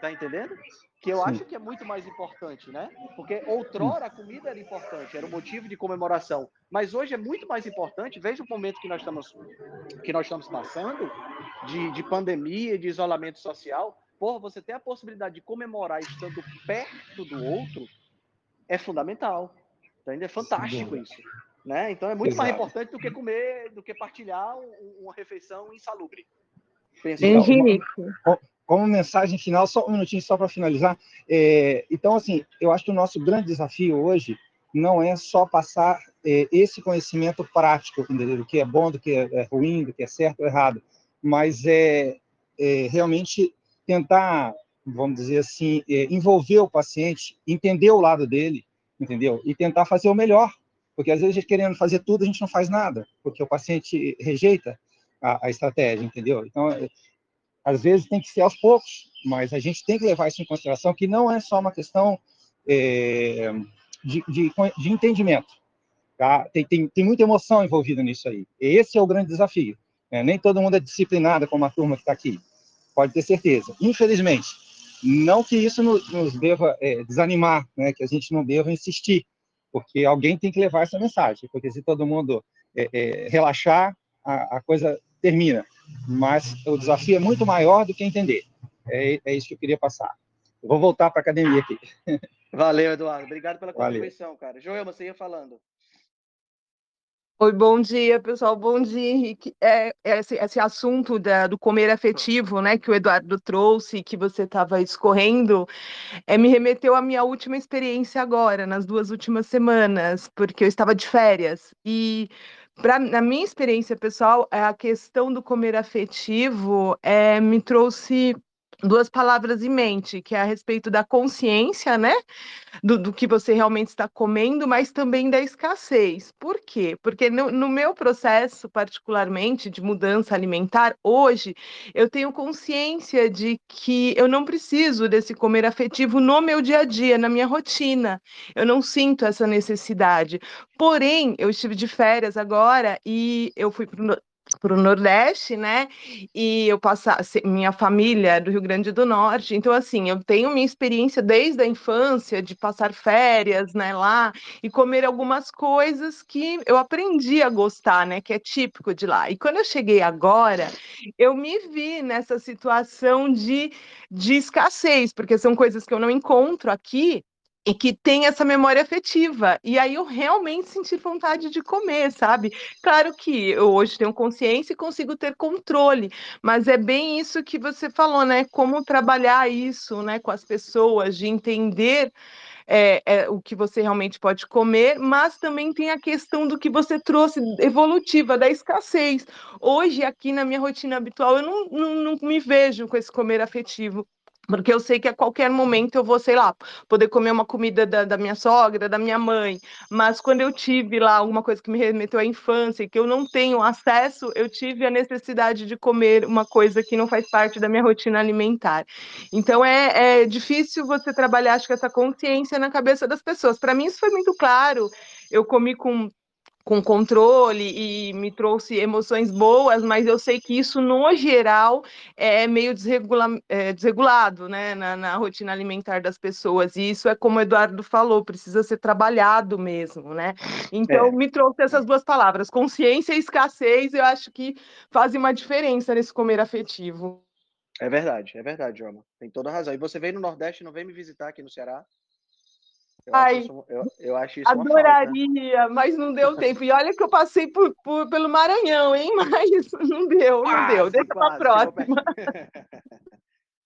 Tá entendendo? Que eu Sim. acho que é muito mais importante, né? Porque outrora a comida era importante, era um motivo de comemoração. Mas hoje é muito mais importante, veja o momento que nós estamos, que nós estamos passando, de, de pandemia, de isolamento social, porra, você ter a possibilidade de comemorar estando perto do outro é fundamental. Então, ainda é fantástico isso. Né? Então é muito Exato. mais importante do que comer, do que partilhar um, uma refeição insalubre. Henrique. Como, como mensagem final, só um minutinho só para finalizar. É, então, assim, eu acho que o nosso grande desafio hoje não é só passar é, esse conhecimento prático, entendeu? do que é bom, do que é, é ruim, do que é certo ou errado, mas é, é realmente tentar, vamos dizer assim, é, envolver o paciente, entender o lado dele, entendeu? E tentar fazer o melhor, porque às vezes a gente querendo fazer tudo, a gente não faz nada, porque o paciente rejeita a, a estratégia, entendeu? Então, é, às vezes tem que ser aos poucos, mas a gente tem que levar isso em consideração, que não é só uma questão é, de, de, de, entendimento, tá? Tem, tem, tem muita emoção envolvida nisso aí. Esse é o grande desafio. Né? Nem todo mundo é disciplinado como a turma que está aqui pode ter certeza. Infelizmente, não que isso nos, nos deva é, desanimar, né, que a gente não deva insistir, porque alguém tem que levar essa mensagem, porque se todo mundo é, é, relaxar, a, a, coisa termina. Mas o desafio é muito maior do que entender. É, é isso que eu queria passar. Eu vou voltar para a academia aqui. Valeu, Eduardo. Obrigado pela contribuição, Valeu. cara. Joel, você ia falando. Oi, bom dia, pessoal. Bom dia, Henrique. É, esse, esse assunto da, do comer afetivo, né, que o Eduardo trouxe, que você estava escorrendo, é, me remeteu à minha última experiência agora, nas duas últimas semanas, porque eu estava de férias. E, pra, na minha experiência pessoal, a questão do comer afetivo é, me trouxe duas palavras em mente, que é a respeito da consciência, né, do, do, que você realmente está comendo, mas também da escassez. Por quê? Porque no, no, meu processo, particularmente, de mudança alimentar, hoje, eu tenho consciência de que eu não preciso desse comer afetivo no meu dia a dia, na minha rotina. Eu não sinto essa necessidade. Porém, eu estive de férias agora e eu fui para o Nordeste, né? E eu passar minha família é do Rio Grande do Norte, então assim, eu tenho minha experiência desde a infância de passar férias, né, lá e comer algumas coisas que eu aprendi a gostar, né, que é típico de lá. E quando eu cheguei agora, eu me vi nessa situação de, de escassez, porque são coisas que eu não encontro aqui e que tem essa memória afetiva. E aí eu realmente senti vontade de comer, sabe? Claro que eu hoje tenho consciência e consigo ter controle, mas é bem isso que você falou, né? Como trabalhar isso, né, com as pessoas, de entender é, é, o que você realmente pode comer, mas também tem a questão do que você trouxe evolutiva, da escassez. Hoje, aqui na minha rotina habitual, eu não, não, não me vejo com esse comer afetivo porque eu sei que a qualquer momento eu vou, sei lá, poder comer uma comida da, da, minha sogra, da minha mãe. Mas quando eu tive lá alguma coisa que me remeteu à infância e que eu não tenho acesso, eu tive a necessidade de comer uma coisa que não faz parte da minha rotina alimentar. Então é, é difícil você trabalhar, acho que essa consciência na cabeça das pessoas. Para mim isso foi muito claro. Eu comi com com controle e me trouxe emoções boas, mas eu sei que isso, no geral, é meio desregula é, desregulado né, na, na, rotina alimentar das pessoas. E isso é como o Eduardo falou, precisa ser trabalhado mesmo, né? Então, é. me trouxe essas duas palavras, consciência e escassez, eu acho que fazem uma diferença nesse comer afetivo. É verdade, é verdade, Joma. Tem toda razão. E você veio no Nordeste, não veio me visitar aqui no Ceará? Eu Ai, acho isso, eu, eu acho isso adoraria, mas não deu tempo. E olha que eu passei por, por, pelo Maranhão, hein? <laughs> Mas não deu, não deu. Deixa para a próxima. <laughs>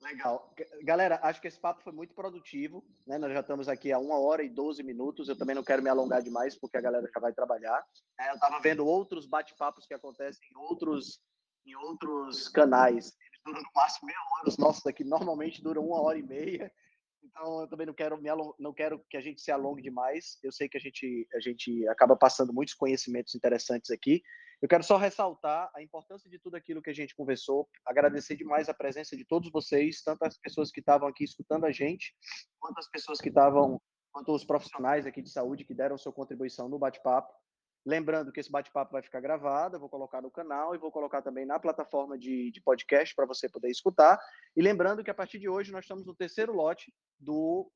Legal. Galera, acho que esse papo foi muito produtivo. Né? Nós já estamos aqui há uma hora e 12 minutos. Eu também não quero me alongar demais, porque a galera já vai trabalhar. É, eu estava vendo outros bate-papos que acontecem em outros, em outros canais. Eles duram no máximo meia hora. Os nossos aqui normalmente duram uma hora e meia. Então, eu também não quero, me não quero que a gente se alongue demais. Eu sei que a gente, a gente acaba passando muitos conhecimentos interessantes aqui. Eu quero só ressaltar a importância de tudo aquilo que a gente conversou, agradecer demais a presença de todos vocês, tanto as pessoas que estavam aqui escutando a gente, quanto as pessoas que estavam, quanto os profissionais aqui de saúde que deram sua contribuição no bate-papo. Lembrando que esse bate-papo vai ficar gravado, eu vou colocar no canal e vou colocar também na plataforma de, de podcast para você poder escutar. E lembrando que a partir de hoje nós estamos no terceiro lote do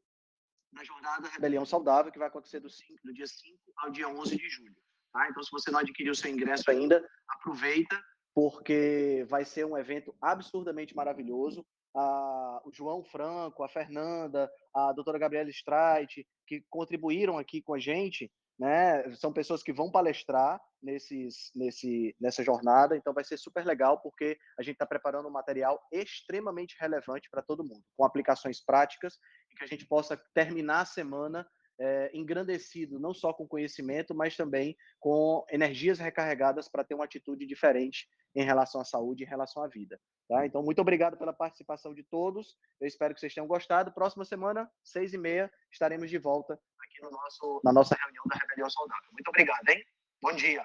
da jornada Rebelião Saudável, que vai acontecer do, 5, do dia 5 ao dia 11 de julho. Tá? Então, se você não adquiriu seu ingresso ainda, aproveita, porque vai ser um evento absurdamente maravilhoso. Ah, o João Franco, a Fernanda, a doutora Gabriela Streit, que contribuíram aqui com a gente, né? São pessoas que vão palestrar nesses, nesse, nessa jornada, então vai ser super legal porque a gente está preparando um material extremamente relevante para todo mundo, com aplicações práticas e que a gente possa terminar a semana é, engrandecido, não só com conhecimento, mas também com energias recarregadas para ter uma atitude diferente em relação à saúde, em relação à vida. Tá? Então, muito obrigado pela participação de todos. Eu espero que vocês tenham gostado. Próxima semana, seis e meia, estaremos de volta aqui no nosso, na nossa reunião da Rebelião Saudável. Muito obrigado, hein? Bom dia.